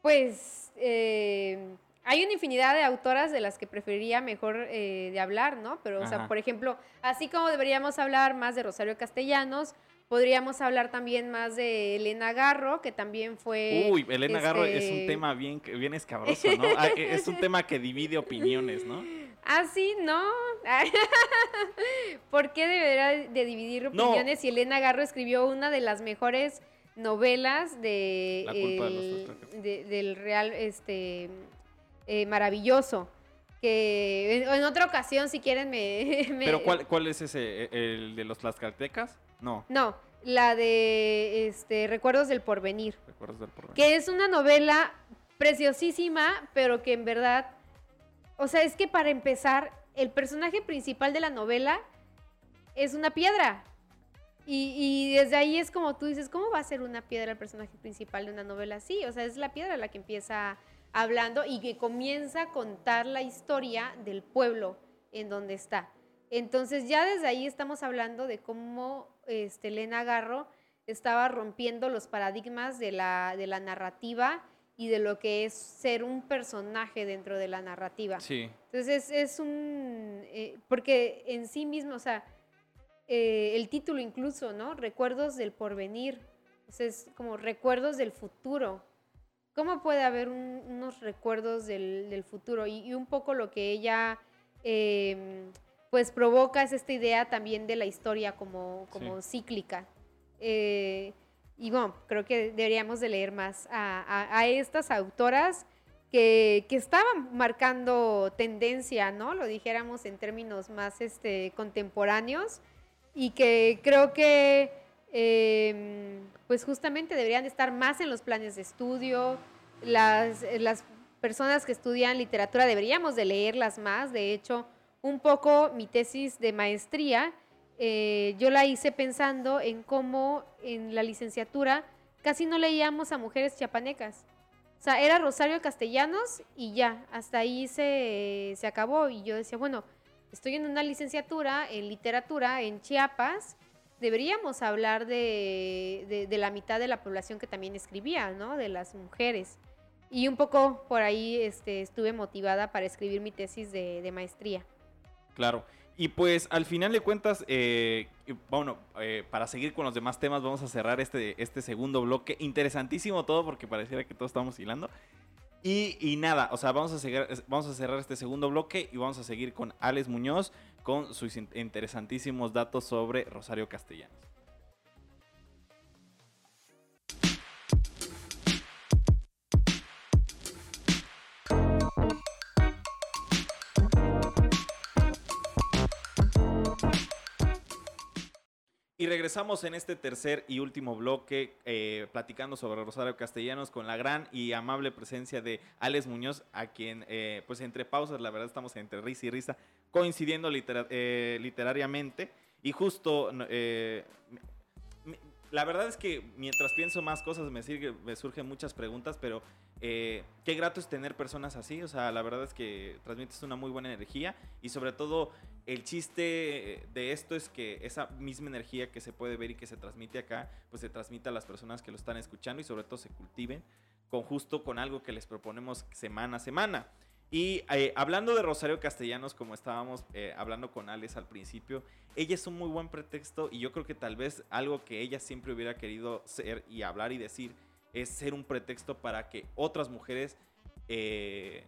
Pues eh, hay una infinidad de autoras de las que preferiría mejor eh, de hablar, ¿no? Pero, o sea, por ejemplo, así como deberíamos hablar más de Rosario Castellanos, Podríamos hablar también más de Elena Garro, que también fue... Uy, Elena Garro es un este, tema bien, bien escabroso, ¿no? Ah, e, es un <laughs> tema que divide opiniones, ¿no? Ah, sí, no. <laughs> ¿Por qué deberá de dividir opiniones si Elena Garro escribió una de las mejores novelas de, del Real este eh, maravilloso? Que en, otra ocasión, si quieren, <laughs> me... ¿Pero cuál, cuál es ese? ¿El de los Tlaxcaltecas? No. No, la de este, Recuerdos del Porvenir. Recuerdos del Porvenir. Que es una novela preciosísima, pero que en verdad, o sea, es que para empezar, el personaje principal de la novela es una piedra. Y, y, desde ahí es como tú dices, ¿cómo va a ser una piedra el personaje principal de una novela así? O sea, es la piedra la que empieza hablando y que comienza a contar la historia del pueblo en donde está. Entonces ya desde ahí estamos hablando de cómo este, Elena Garro estaba rompiendo los paradigmas de la, de la narrativa y de lo que es ser un personaje dentro de la narrativa. Sí. Entonces es, un... Eh, porque en sí mismo, o sea, eh, el título incluso, ¿no? Recuerdos del porvenir. es como recuerdos del futuro. ¿Cómo puede haber unos recuerdos del, futuro? Y, un poco lo que ella em, pues provocas esta idea también de la historia como, como cíclica. Eh, y bueno, creo que deberíamos de leer más a, estas autoras que, estaban marcando tendencia, ¿no? Lo dijéramos en términos más este, contemporáneos y que creo que em, pues justamente deberían estar más en los planes de estudio. Las, las personas que estudian literatura deberíamos de leerlas más. De hecho, un poco mi tesis de maestría, eh, yo la hice pensando en cómo en la licenciatura casi no leíamos a mujeres chiapanecas. O sea, era Rosario Castellanos y ya, hasta ahí se, se acabó. Y yo decía, bueno, estoy en una licenciatura en literatura en Chiapas, deberíamos hablar de, de, la mitad de la población que también escribía, ¿no? De las mujeres. Y un poco por ahí este, estuve motivada para escribir mi tesis de, de maestría. Claro. Y pues al final de cuentas, eh, bueno, eh, para seguir con los demás temas, vamos a cerrar este, este segundo bloque. Interesantísimo todo porque pareciera que todos estamos hilando. Y, nada, o sea, vamos a, seguir, vamos a cerrar este segundo bloque y vamos a seguir con Alex Muñoz con sus interesantísimos datos sobre Rosario Castellanos. Y regresamos en este tercer y último bloque eh, platicando sobre Rosario Castellanos con la gran y amable presencia de Alex Muñoz, a quien, eh, pues entre pausas, la verdad estamos entre risa y risa, coincidiendo eh, literariamente. Y justo la verdad es que mientras pienso más cosas me, me surgen muchas preguntas, pero eh, qué grato es tener personas así. O sea, la verdad es que transmites una muy buena energía y sobre todo el chiste de esto es que esa misma energía que se puede ver y que se transmite acá, pues se transmite a las personas que lo están escuchando y sobre todo se cultiven con justo con algo que les proponemos semana a semana. Y eh, hablando de Rosario Castellanos, como estábamos eh, hablando con Alex al principio, ella es un muy buen pretexto y yo creo que tal vez algo que ella siempre hubiera querido ser y hablar y decir es ser un pretexto para que otras mujeres, eh,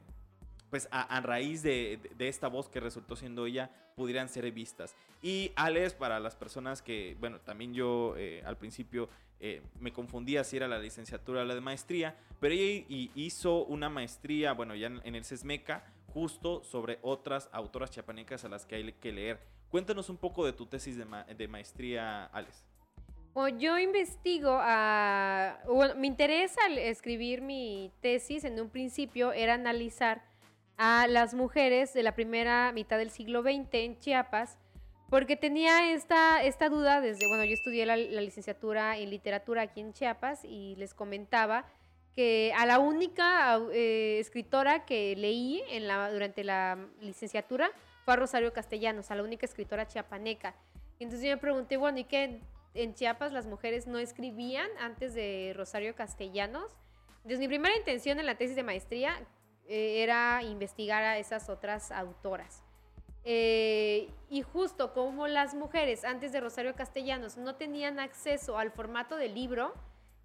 pues a, raíz de, esta voz que resultó siendo ella, pudieran ser vistas. Y Alex, para las personas que, bueno, también yo al principio eh, me confundía si era la licenciatura o la de maestría, pero ella hizo una maestría, bueno, ya en, el CESMECA, justo sobre otras autoras chiapanecas a las que hay que leer. Cuéntanos un poco de tu tesis de, maestría, Alex. Yo investigo, a, bueno, mi interés al escribir mi tesis en un principio era analizar a las mujeres de la primera mitad del siglo XX en Chiapas, porque tenía esta, esta duda desde, bueno, yo estudié la, licenciatura en literatura aquí en Chiapas y les comentaba que a la única eh, escritora que leí en la, durante la licenciatura fue a Rosario Castellanos, a la única escritora chiapaneca. Entonces yo me pregunté, bueno, ¿y qué en Chiapas las mujeres no escribían antes de Rosario Castellanos? Entonces mi primera intención en la tesis de maestría eh, era investigar a esas otras autoras. Eh, y justo como las mujeres antes de Rosario Castellanos no tenían acceso al formato del libro,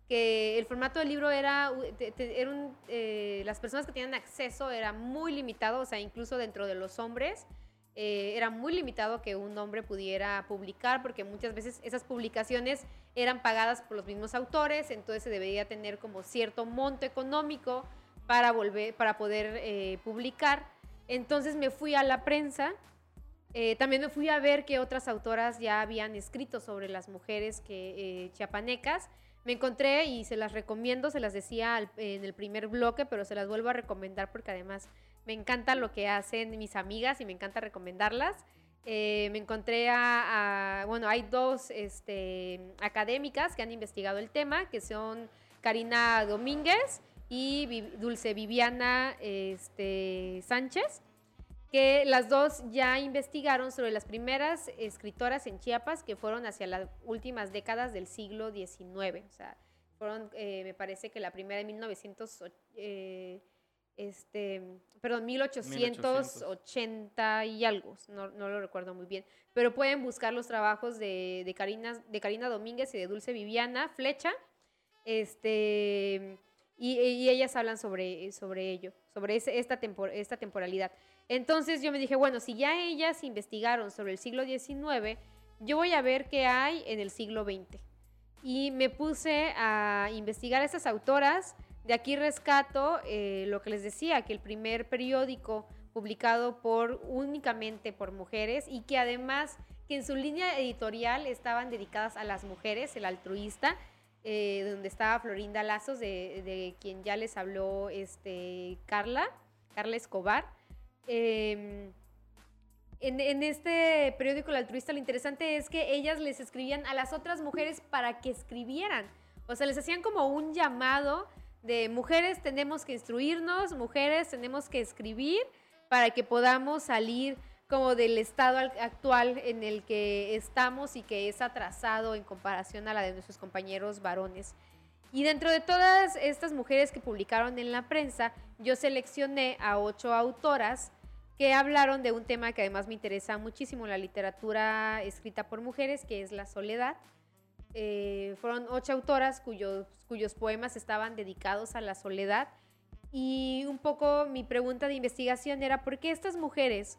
que el formato del libro era, eh, las personas que tenían acceso era muy limitado, o sea, incluso dentro de los hombres, eh, era muy limitado que un hombre pudiera publicar, porque muchas veces esas publicaciones eran pagadas por los mismos autores, entonces se debería tener como cierto monto económico para, volver, para poder publicar. Entonces me fui a la prensa eh, también me fui a ver que otras autoras ya habían escrito sobre las mujeres que, eh, chiapanecas. Me encontré y se las recomiendo, se las decía en el primer bloque, pero se las vuelvo a recomendar porque además me encanta lo que hacen mis amigas y me encanta recomendarlas. Eh, me encontré a, bueno, hay dos este, académicas que han investigado el tema, que son Karina Domínguez y Dulce Viviana este, Sánchez que las dos ya investigaron sobre las primeras escritoras en Chiapas que fueron hacia las últimas décadas del siglo XIX. O sea, fueron, eh, me parece que la primera en 1900, eh, este, perdón, 1880 y algo, no, no, lo recuerdo muy bien. Pero pueden buscar los trabajos de, de, Karina, de Karina Domínguez y de Dulce Viviana Flecha. Este, y, ellas hablan sobre, sobre ello, sobre esta, esta temporalidad. Entonces yo me dije, bueno, si ya ellas investigaron sobre el siglo XIX, yo voy a ver qué hay en el siglo XX. Y me puse a investigar a esas autoras. De aquí rescato eh, lo que les decía, que el primer periódico publicado por únicamente por mujeres y que además que en su línea editorial estaban dedicadas a las mujeres, el altruista, eh, donde estaba Florinda Lazos, de, quien ya les habló este, Carla, Carla Escobar. Em, en, este periódico El Altruista lo interesante es que ellas les escribían a las otras mujeres para que escribieran. O sea, les hacían como un llamado de mujeres tenemos que instruirnos, mujeres tenemos que escribir para que podamos salir como del estado actual en el que estamos y que es atrasado en comparación a la de nuestros compañeros varones. Y dentro de todas estas mujeres que publicaron en la prensa, yo seleccioné a ocho autoras que hablaron de un tema que además me interesa muchísimo, la literatura escrita por mujeres, que es la soledad. Eh, fueron ocho autoras cuyos, cuyos poemas estaban dedicados a la soledad. Y un poco mi pregunta de investigación era, ¿por qué estas mujeres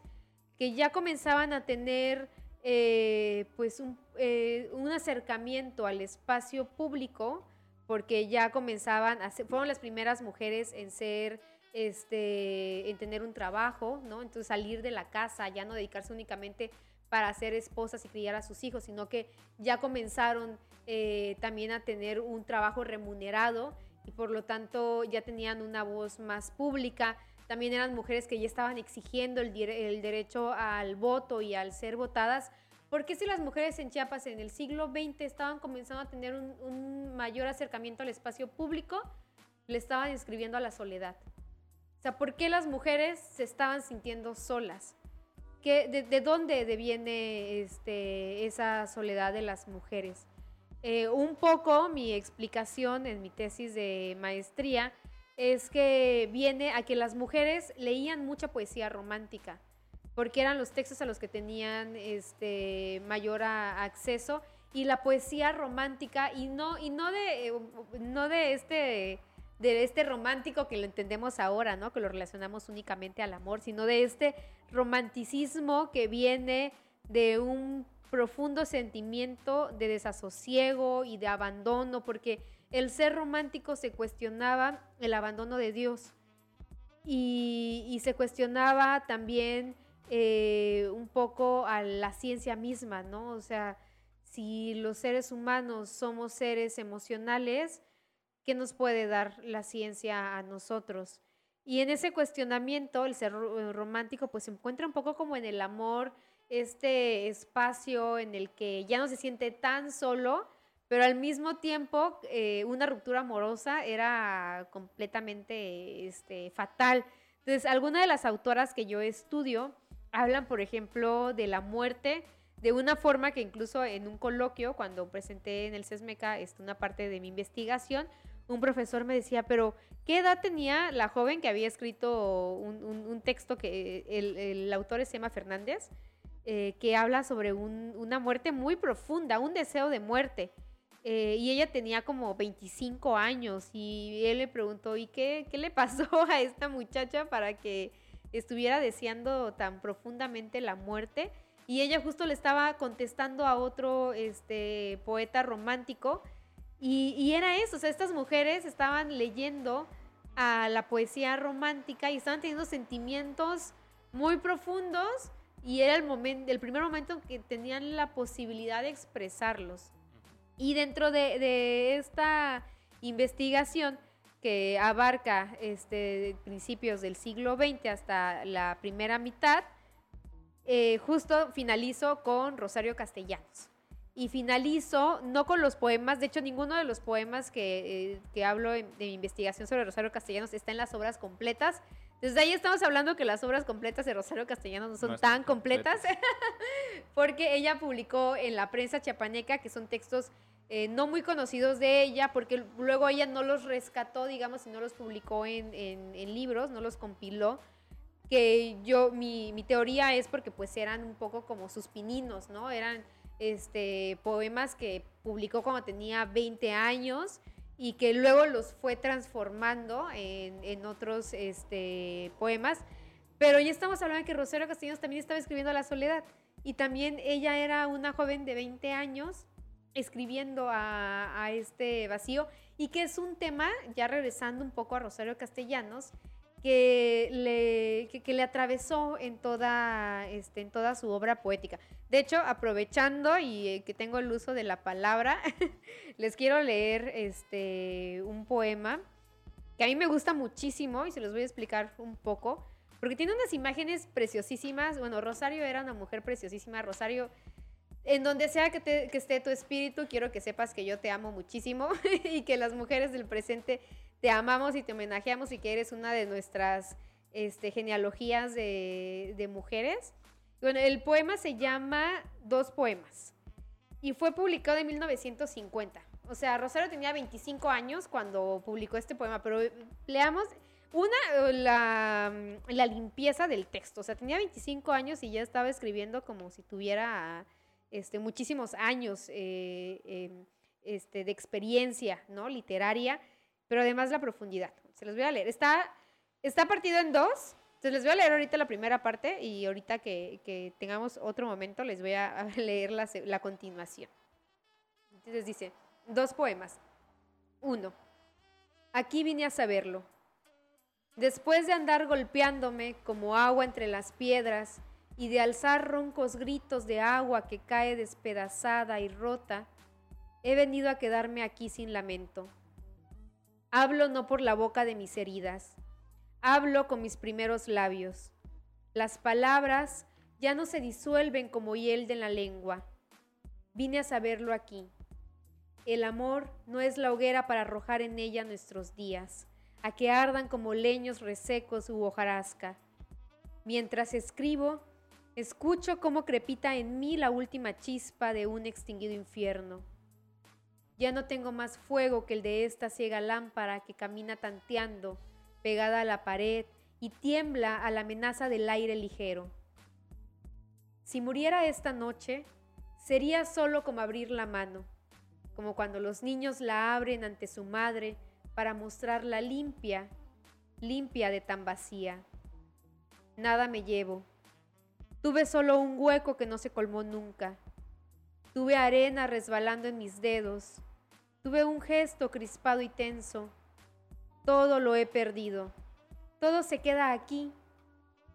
que ya comenzaban a tener eh, pues un, eh, un, acercamiento al espacio público, porque ya comenzaban, a ser, fueron las primeras mujeres en ser este, en tener un trabajo, ¿no? Entonces salir de la casa, ya no dedicarse únicamente para ser esposas y criar a sus hijos, sino que ya comenzaron eh, también a tener un trabajo remunerado y por lo tanto ya tenían una voz más pública. También eran mujeres que ya estaban exigiendo el, derecho al voto y al ser votadas. ¿Por qué si las mujeres en Chiapas en el siglo XX estaban comenzando a tener un, un mayor acercamiento al espacio público, le estaban escribiendo a la soledad? O sea, ¿por qué las mujeres se estaban sintiendo solas? ¿Qué, de, dónde deviene este, esa soledad de las mujeres? Eh, un poco mi explicación en mi tesis de maestría es que viene a que las mujeres leían mucha poesía romántica, porque eran los textos a los que tenían este, mayor acceso, y la poesía romántica, y no, y no, de, no de este de este romántico que lo entendemos ahora, ¿no? Que lo relacionamos únicamente al amor, sino de este romanticismo que viene de un profundo sentimiento de desasosiego y de abandono, porque el ser romántico se cuestionaba el abandono de Dios y, se cuestionaba también eh, un poco a la ciencia misma, ¿no? O sea, si los seres humanos somos seres emocionales, ¿Qué nos puede dar la ciencia a nosotros? Y en ese cuestionamiento, el ser eh, romántico, pues se encuentra un poco como en el amor, este espacio en el que ya no se siente tan solo, pero al mismo tiempo eh, una ruptura amorosa era completamente este, fatal. Entonces, algunas de las autoras que yo estudio hablan, por ejemplo, de la muerte de una forma que incluso en un coloquio, cuando presenté en el CESMECA este, una parte de mi investigación, un profesor me decía, pero ¿qué edad tenía la joven que había escrito un, texto que el, autor es Emma Fernández, eh, que habla sobre una muerte muy profunda, un deseo de muerte? Eh, y ella tenía como 25 años y él le preguntó, ¿y qué, qué le pasó <laughs> a esta muchacha para que estuviera deseando tan profundamente la muerte? Y ella justo le estaba contestando a otro este, poeta romántico y, era eso, o sea, estas mujeres estaban leyendo a la poesía romántica y estaban teniendo sentimientos muy profundos y era el, momento, el primer momento en que tenían la posibilidad de expresarlos. Y dentro de, esta investigación que abarca este, principios del siglo XX hasta la primera mitad, eh, justo finalizo con Rosario Castellanos y finalizo no con los poemas, de hecho ninguno de los poemas que, eh, hablo de mi investigación sobre Rosario Castellanos está en las obras completas. Desde ahí estamos hablando que las obras completas de Rosario Castellanos no son tan completas, <laughs> porque ella publicó en la prensa chapaneca, que son textos eh, no muy conocidos de ella, porque luego ella no los rescató, digamos, y no los publicó en, en, libros, no los compiló que yo, mi, mi teoría es porque pues eran un poco como sus pininos, ¿no? Eran este, poemas que publicó cuando tenía 20 años y que luego los fue transformando en, otros este, poemas. Pero ya estamos hablando de que Rosario Castellanos también estaba escribiendo La Soledad y también ella era una joven de 20 años escribiendo a, este vacío y que es un tema, ya regresando un poco a Rosario Castellanos, que le, que, le atravesó en toda, este, en toda su obra poética. De hecho, aprovechando y eh, que tengo el uso de la palabra, <laughs> les quiero leer este, un poema que a mí me gusta muchísimo y se los voy a explicar un poco, porque tiene unas imágenes preciosísimas. Bueno, Rosario era una mujer preciosísima. Rosario, en donde sea que, que esté tu espíritu, quiero que sepas que yo te amo muchísimo <laughs> y que las mujeres del presente te amamos y te homenajeamos y que eres una de nuestras este, genealogías de, mujeres. Bueno, el poema se llama Dos Poemas y fue publicado en 1950. O sea, Rosario tenía 25 años cuando publicó este poema, pero leamos una, la, la, limpieza del texto. O sea, tenía 25 años y ya estaba escribiendo como si tuviera este, muchísimos años eh, este, de experiencia ¿no? literaria, pero además la profundidad. Se los voy a leer. Está, está partido en dos. Entonces les voy a leer ahorita la primera parte y ahorita que, que tengamos otro momento les voy a <laughs> leer la, la continuación. Entonces dice, dos poemas. Uno, aquí vine a saberlo Después de andar golpeándome como agua entre las piedras y de alzar roncos gritos de agua que cae despedazada y rota, he venido a quedarme aquí sin lamento. Hablo no por la boca de mis heridas, hablo con mis primeros labios. Las palabras ya no se disuelven como hiel de la lengua. Vine a saberlo aquí. El amor no es la hoguera para arrojar en ella nuestros días a que ardan como leños resecos u hojarasca. Mientras escribo, escucho cómo crepita en mí la última chispa de un extinguido infierno. Ya no tengo más fuego que el de esta ciega lámpara que camina tanteando, pegada a la pared y tiembla a la amenaza del aire ligero. Si muriera esta noche, sería solo como abrir la mano, como cuando los niños la abren ante su madre para mostrarla limpia, limpia de tan vacía. Nada me llevo. Tuve solo un hueco que no se colmó nunca. Tuve arena resbalando en mis dedos. Tuve un gesto crispado y tenso. Todo lo he perdido. Todo se queda aquí.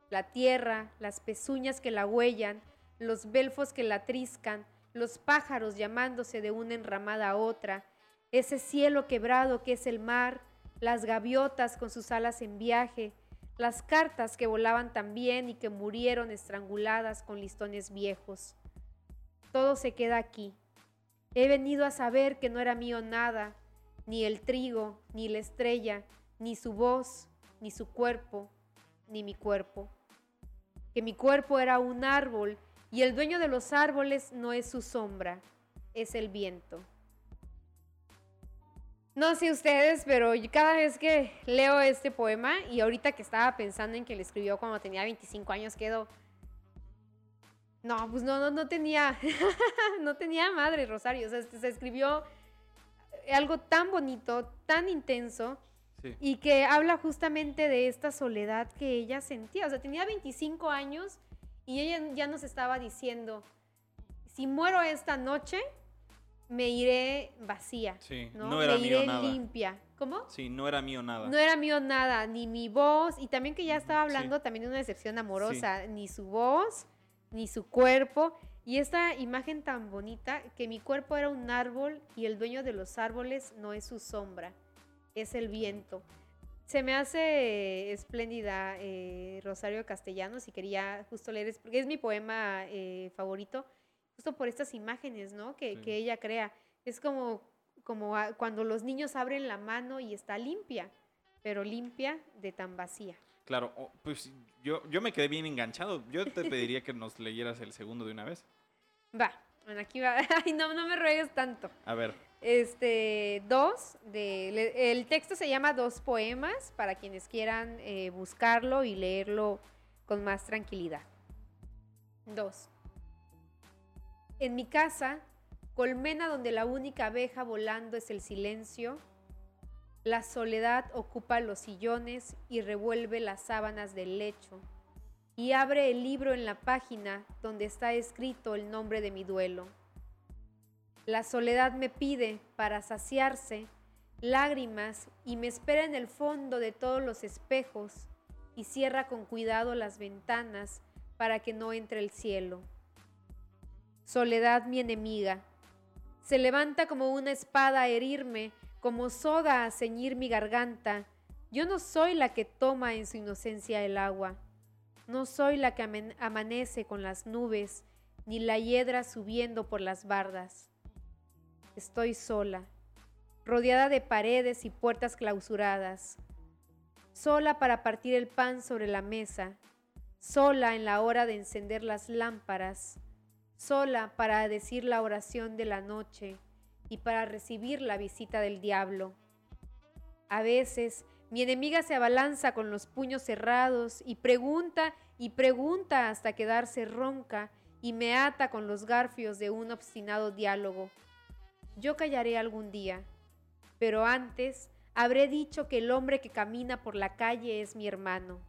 La tierra, las pezuñas que la huellan, los belfos que la triscan, los pájaros llamándose de una enramada a otra, ese cielo quebrado que es el mar, las gaviotas con sus alas en viaje, las cartas que volaban también y que murieron estranguladas con listones viejos. Todo se queda aquí. He venido a saber que no era mío nada, ni el trigo, ni la estrella, ni su voz, ni su cuerpo, ni mi cuerpo. Que mi cuerpo era un árbol y el dueño de los árboles no es su sombra, es el viento. No sé ustedes, pero cada vez que leo este poema y ahorita que estaba pensando en que lo escribió cuando tenía 25 años, quedo... No, pues no, no, no tenía, <laughs> no tenía madre Rosario, o sea, se escribió algo tan bonito, tan intenso, y que habla justamente de esta soledad que ella sentía. O sea, tenía 25 años y ella ya nos estaba diciendo, si muero esta noche, me iré vacía. Sí, no, era me iré limpia. ¿Cómo? Sí, no era mío nada. No era mío nada, ni mi voz, y también que ya estaba hablando también de una decepción amorosa, ni su voz, ni su cuerpo, y esta imagen tan bonita, que mi cuerpo era un árbol y el dueño de los árboles no es su sombra, es el viento. Se me hace espléndida eh, Rosario Castellanos y quería justo leer, porque es mi poema eh, favorito, justo por estas imágenes, ¿no? Que, que ella crea. Es como, como cuando los niños abren la mano y está limpia, pero limpia de tan vacía. Claro, pues yo, yo me quedé bien enganchado. Yo te <laughs> pediría que nos leyeras el segundo de una vez. Va, bueno, aquí va. <laughs> Ay, no, no me ruegues tanto. A ver. Este, dos, de, el texto se llama Dos Poemas, para quienes quieran eh, buscarlo y leerlo con más tranquilidad. Dos. En mi casa, colmena donde la única abeja volando es el silencio, la soledad ocupa los sillones y revuelve las sábanas del lecho, y abre el libro en la página donde está escrito el nombre de mi duelo. La soledad me pide, para saciarse, lágrimas y me espera en el fondo de todos los espejos y cierra con cuidado las ventanas para que no entre el cielo. Soledad mi enemiga. Se levanta como una espada a herirme, como soga a ceñir mi garganta. Yo no soy la que toma en su inocencia el agua. No soy la que amanece con las nubes, ni la hiedra subiendo por las bardas. Estoy sola, rodeada de paredes y puertas clausuradas, sola para partir el pan sobre la mesa, sola en la hora de encender las lámparas, sola para decir la oración de la noche y para recibir la visita del diablo. A veces mi enemiga se abalanza con los puños cerrados y pregunta y pregunta hasta quedarse ronca y me ata con los garfios de un obstinado diálogo. Yo callaré algún día, pero antes habré dicho que el hombre que camina por la calle es mi hermano,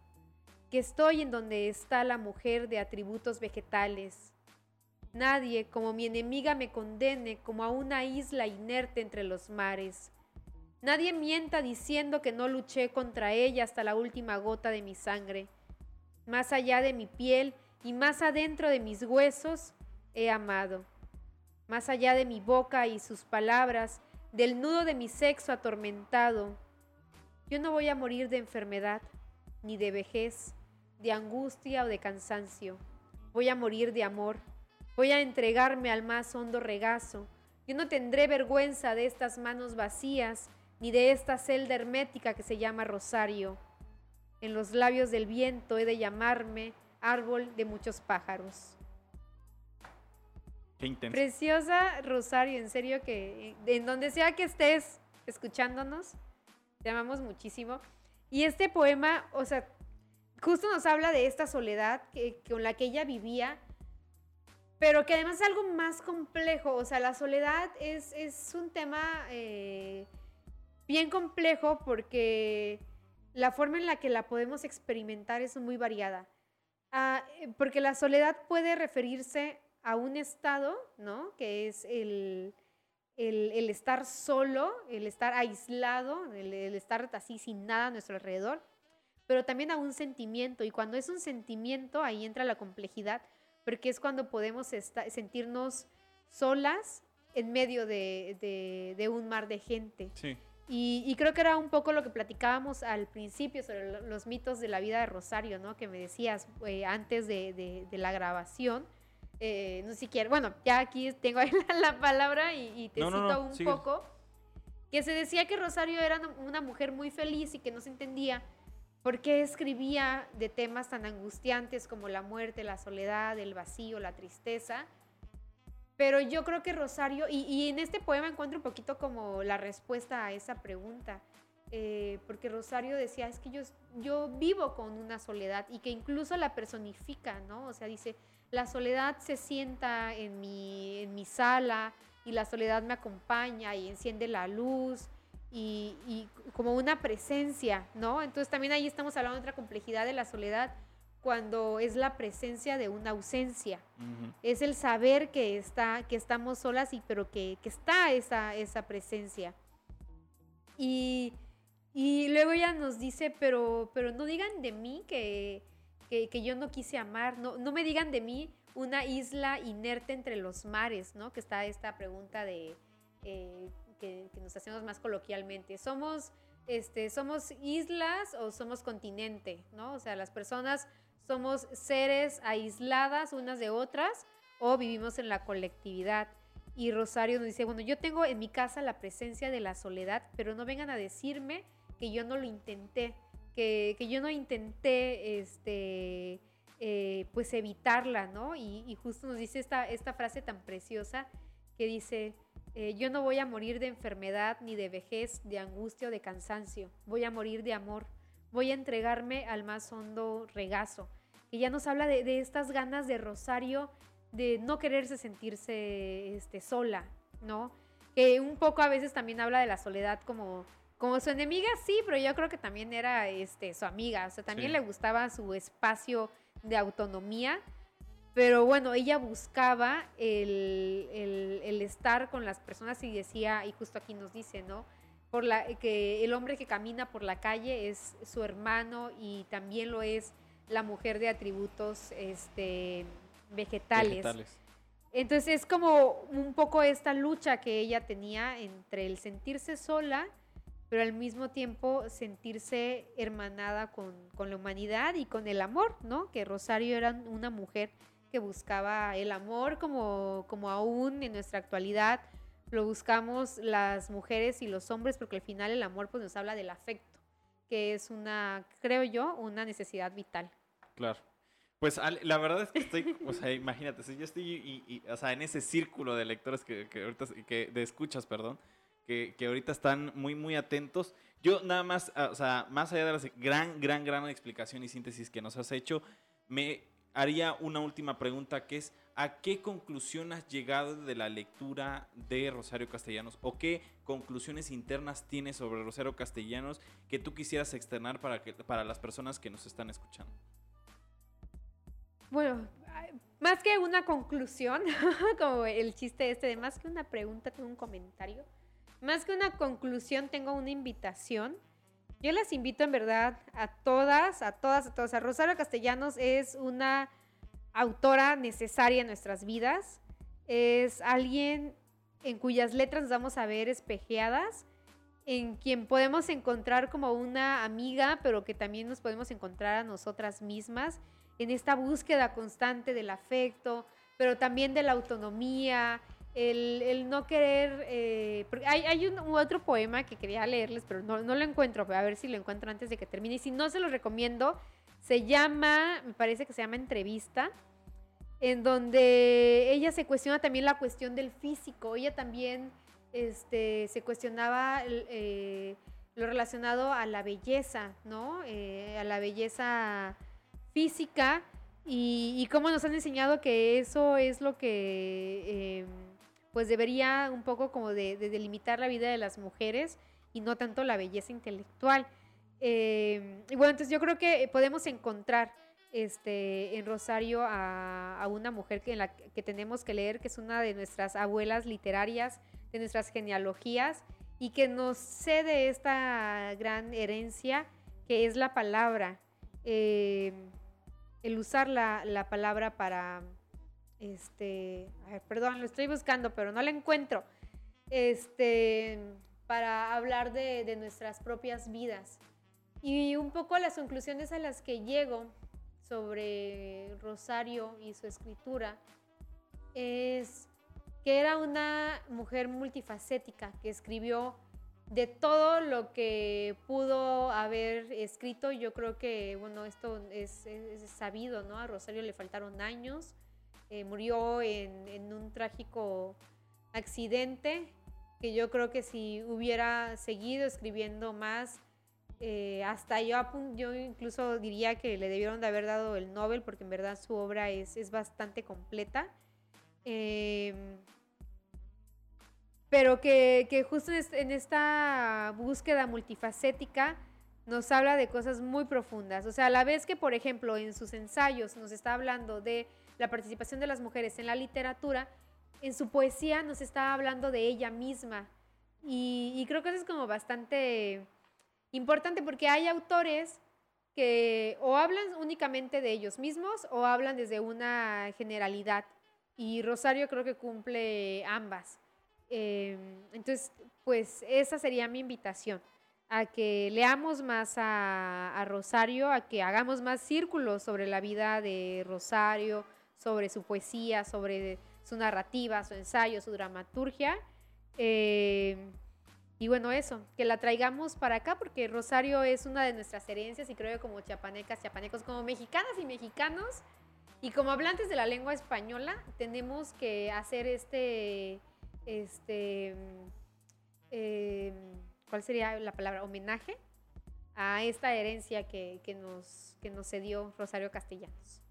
que estoy en donde está la mujer de atributos vegetales. Nadie como mi enemiga me condene como a una isla inerte entre los mares. Nadie mienta diciendo que no luché contra ella hasta la última gota de mi sangre. Más allá de mi piel y más adentro de mis huesos, he amado más allá de mi boca y sus palabras, del nudo de mi sexo atormentado. Yo no voy a morir de enfermedad, ni de vejez, de angustia o de cansancio. Voy a morir de amor. Voy a entregarme al más hondo regazo. Yo no tendré vergüenza de estas manos vacías, ni de esta celda hermética que se llama rosario. En los labios del viento he de llamarme árbol de muchos pájaros. Preciosa Rosario, en serio que en donde sea que estés escuchándonos, te amamos muchísimo. Y este poema, o sea, justo nos habla de esta soledad que, con la que ella vivía, pero que además es algo más complejo. O sea, la soledad es, un tema eh, bien complejo porque la forma en la que la podemos experimentar es muy variada. Ah, eh, porque la soledad puede referirse a un estado, ¿no? Que es el, estar solo, el estar aislado, el, estar así sin nada a nuestro alrededor, pero también a un sentimiento. Y cuando es un sentimiento, ahí entra la complejidad, porque es cuando podemos sentirnos solas en medio de, un mar de gente. Y, creo que era un poco lo que platicábamos al principio sobre los mitos de la vida de Rosario, ¿no? Que me decías eh, antes de, la grabación eh, no sé si bueno, ya aquí tengo <laughs> ahí la, palabra y, te cito un poco, que se decía que Rosario era una mujer muy feliz y que no se entendía por qué escribía de temas tan angustiantes como la muerte, la soledad, el vacío, la tristeza. Pero yo creo que Rosario, y, en este poema encuentro un poquito como la respuesta a esa pregunta, eh, porque Rosario decía, es que yo, yo vivo con una soledad y que incluso la personifica, ¿no? O sea, dice, la soledad se sienta en mi, en mi sala y la soledad me acompaña y enciende la luz y, como una presencia, ¿no? Entonces también ahí estamos hablando de otra complejidad de la soledad cuando es la presencia de una ausencia. Es el saber que, está, que estamos solas, y, pero que, está esa, esa presencia. Y, y, luego ella nos dice, pero, pero no digan de mí que, que, yo no quise amar. No, no me digan de mí una isla inerte entre los mares, ¿no? Que está esta pregunta de eh, que, nos hacemos más coloquialmente. ¿Somos, este, ¿Somos islas o somos continente? ¿no? O sea, las personas somos seres aisladas unas de otras o vivimos en la colectividad. Y Rosario nos dice, bueno, yo tengo en mi casa la presencia de la soledad, pero no vengan a decirme que yo no lo intenté que, yo no intenté, este, eh, pues evitarla, ¿no? Y, justo nos dice esta, esta frase tan preciosa que dice, eh, yo no voy a morir de enfermedad, ni de vejez, de angustia o de cansancio, voy a morir de amor, voy a entregarme al más hondo regazo. Y ya nos habla de, estas ganas de Rosario de no quererse sentirse este, sola, ¿no? Que un poco a veces también habla de la soledad como como su enemiga, sí, pero yo creo que también era este, su amiga. O sea, también le gustaba su espacio de autonomía. Pero bueno, ella buscaba el, estar con las personas y decía, y justo aquí nos dice, ¿no? Por la, que el hombre que camina por la calle es su hermano y también lo es la mujer de atributos este, vegetales. vegetales. Entonces es como un poco esta lucha que ella tenía entre el sentirse sola pero al mismo tiempo sentirse hermanada con, con la humanidad y con el amor, ¿no? Que Rosario era una mujer que buscaba el amor como, como aún en nuestra actualidad lo buscamos las mujeres y los hombres porque al final el amor pues nos habla del afecto, que es una, creo yo, una necesidad vital. Claro. Pues la verdad es que estoy, o sea, imagínate, si yo estoy o sea, en ese círculo de lectores que, que ahorita, que, de escuchas, perdón, que, que, ahorita están muy, muy atentos. Yo nada más, o sea, más allá de la gran, gran, gran explicación y síntesis que nos has hecho, me haría una última pregunta que es, ¿a qué conclusión has llegado de la lectura de Rosario Castellanos? ¿O qué conclusiones internas tienes sobre Rosario Castellanos que tú quisieras externar para, que, para las personas que nos están escuchando? Bueno, más que una conclusión, <laughs> como el chiste este de más que una pregunta, tengo un comentario. Más que una conclusión, tengo una invitación yo las invito en verdad a todas, a todas, a todas. A Rosario Castellanos es una autora necesaria en nuestras vidas. Es alguien en cuyas letras nos vamos a ver espejeadas, en quien podemos encontrar como una amiga, pero que también nos podemos encontrar a nosotras mismas, en esta búsqueda constante del afecto, pero también de la autonomía, el, no querer... Eh, hay, hay un, otro poema que quería leerles, pero no, no lo encuentro, a ver si lo encuentro antes de que termine. Y si no, se lo recomiendo. Se llama, me parece que se llama Entrevista, en donde ella se cuestiona también la cuestión del físico. Ella también este, se cuestionaba eh, lo relacionado a la belleza, ¿no? Eh, a la belleza física y, y, cómo nos han enseñado que eso es lo que pues debería un poco como de, delimitar la vida de las mujeres y no tanto la belleza intelectual. Em, y bueno, entonces yo creo que podemos encontrar este, en Rosario a, una mujer que, la, que tenemos que leer, que es una de nuestras abuelas literarias, de nuestras genealogías, y que nos cede esta gran herencia que es la palabra, em, el usar la, la palabra para, este, perdón, lo estoy buscando, pero no la encuentro, este, para hablar de, nuestras propias vidas. Y un poco las conclusiones a las que llego sobre Rosario y su escritura es que era una mujer multifacética que escribió de todo lo que pudo haber escrito. Yo creo que, bueno, esto es, es sabido, ¿no? A Rosario le faltaron años, eh, murió en, un trágico accidente que yo creo que si hubiera seguido escribiendo más, eh, hasta yo, incluso diría que le debieron de haber dado el Nobel porque en verdad su obra es, es bastante completa. Em, pero que justo en esta búsqueda multifacética nos habla de cosas muy profundas. O sea, a la vez que, por ejemplo, en sus ensayos nos está hablando de la participación de las mujeres en la literatura, en su poesía nos está hablando de ella misma. Y, creo que eso es como bastante importante porque hay autores que o hablan únicamente de ellos mismos o hablan desde una generalidad. Y Rosario creo que cumple ambas. Em, entonces, pues esa sería mi invitación, a que leamos más a, a, Rosario, a que hagamos más círculos sobre la vida de Rosario, sobre su poesía, sobre su narrativa, su ensayo, su dramaturgia. Eh, y bueno, eso, que la traigamos para acá porque Rosario es una de nuestras herencias y creo que como chiapanecas, chiapanecos, como mexicanas y mexicanos y como hablantes de la lengua española, tenemos que hacer este, este, eh, ¿cuál sería la palabra? Homenaje a esta herencia que, que, nos, que nos cedió Rosario Castellanos.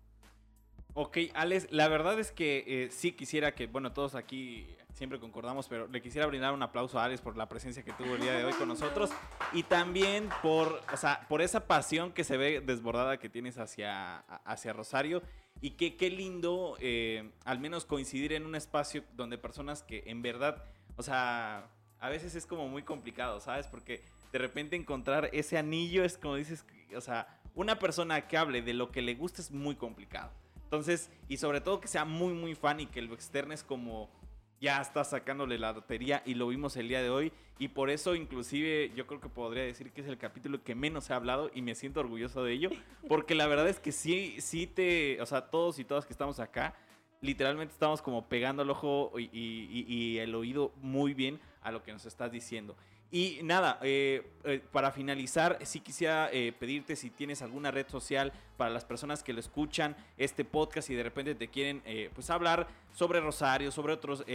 Ok, Alex, la verdad es que eh, sí quisiera que, bueno, todos aquí siempre concordamos, pero le quisiera brindar un aplauso a Alex por la presencia que tuvo el día de hoy con nosotros y también por, o sea, por esa pasión que se ve desbordada que tienes hacia, hacia Rosario y que qué lindo eh, al menos coincidir en un espacio donde personas que en verdad, o sea, a veces es como muy complicado, ¿sabes? Porque de repente encontrar ese anillo es como dices, o sea, una persona que hable de lo que le gusta es muy complicado. Entonces, y sobre todo que sea muy, muy fan y que lo externes como, ya está sacándole la lotería y lo vimos el día de hoy y por eso inclusive yo creo que podría decir que es el capítulo que menos ha hablado y me siento orgulloso de ello <laughs> porque la verdad es que sí, sí te, o sea, todos y todas que estamos acá, literalmente estamos como pegando el ojo y, y el oído muy bien a lo que nos estás diciendo. Y nada, eh, eh, para finalizar, sí quisiera eh, pedirte si tienes alguna red social para las personas que lo escuchan este podcast y de repente te quieren pues hablar sobre Rosario, sobre, otros,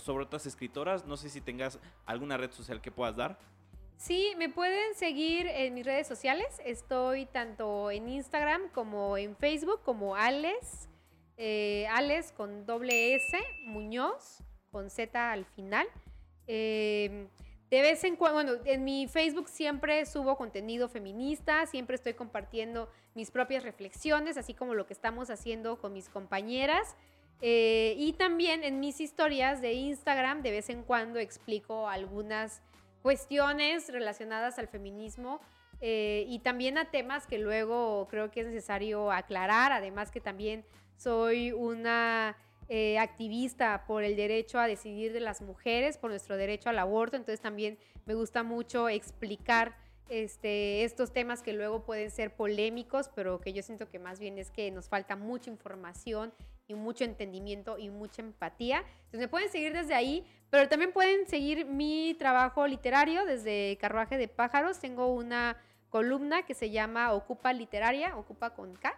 sobre otras escritoras. No sé si tengas alguna red social que puedas dar. Sí, me pueden seguir en mis redes sociales. Estoy tanto en Instagram como en Facebook como Alex. Alex con doble S, Muñoz, con Z al final. Eh, de vez en cuando, bueno, en mi Facebook siempre subo contenido feminista, siempre estoy compartiendo mis propias reflexiones, así como lo que estamos haciendo con mis compañeras. Eh, y también en mis historias de Instagram de vez en cuando explico algunas cuestiones relacionadas al feminismo eh, y también a temas que luego creo que es necesario aclarar, además que también soy una eh, activista por el derecho a decidir de las mujeres, por nuestro derecho al aborto, entonces también me gusta mucho explicar este, estos temas que luego pueden ser polémicos, pero que yo siento que más bien es que nos falta mucha información y mucho entendimiento y mucha empatía. Entonces me pueden seguir desde ahí, pero también pueden seguir mi trabajo literario desde Carruaje de Pájaros. Tengo una columna que se llama Ocupa Literaria, Ocupa con K,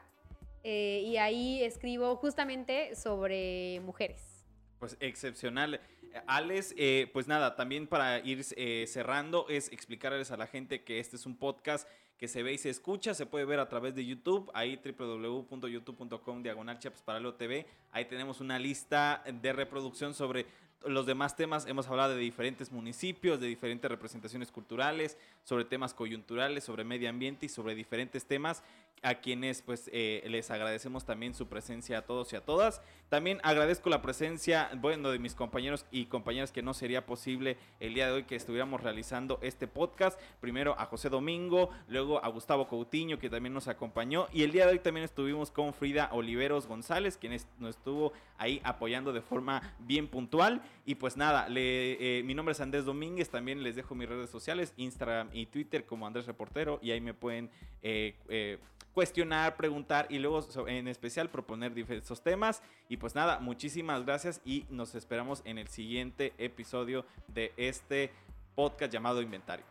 eh, y ahí escribo justamente sobre mujeres. Pues excepcional. Alex, eh, pues nada, también para ir eh, cerrando es explicarles a la gente que este es un podcast que se ve y se escucha, se puede ver a través de YouTube, ahí www.youtube.com diagonal paralelo TV, ahí tenemos una lista de reproducción sobre los demás temas, hemos hablado de diferentes municipios, de diferentes representaciones culturales, sobre temas coyunturales, sobre medio ambiente y sobre diferentes temas a quienes pues eh, les agradecemos también su presencia a todos y a todas. También agradezco la presencia, bueno, de mis compañeros y compañeras que no sería posible el día de hoy que estuviéramos realizando este podcast. Primero a José Domingo, luego a Gustavo Coutinho que también nos acompañó y el día de hoy también estuvimos con Frida Oliveros González, quien nos estuvo ahí apoyando de forma bien puntual. Y pues nada, eh, mi nombre es Andrés Domínguez, también les dejo mis redes sociales, Instagram y Twitter como Andrés Reportero y ahí me pueden... Eh, cuestionar, preguntar y luego en especial proponer diversos temas. Y pues nada, muchísimas gracias y nos esperamos en el siguiente episodio de este podcast llamado Inventario.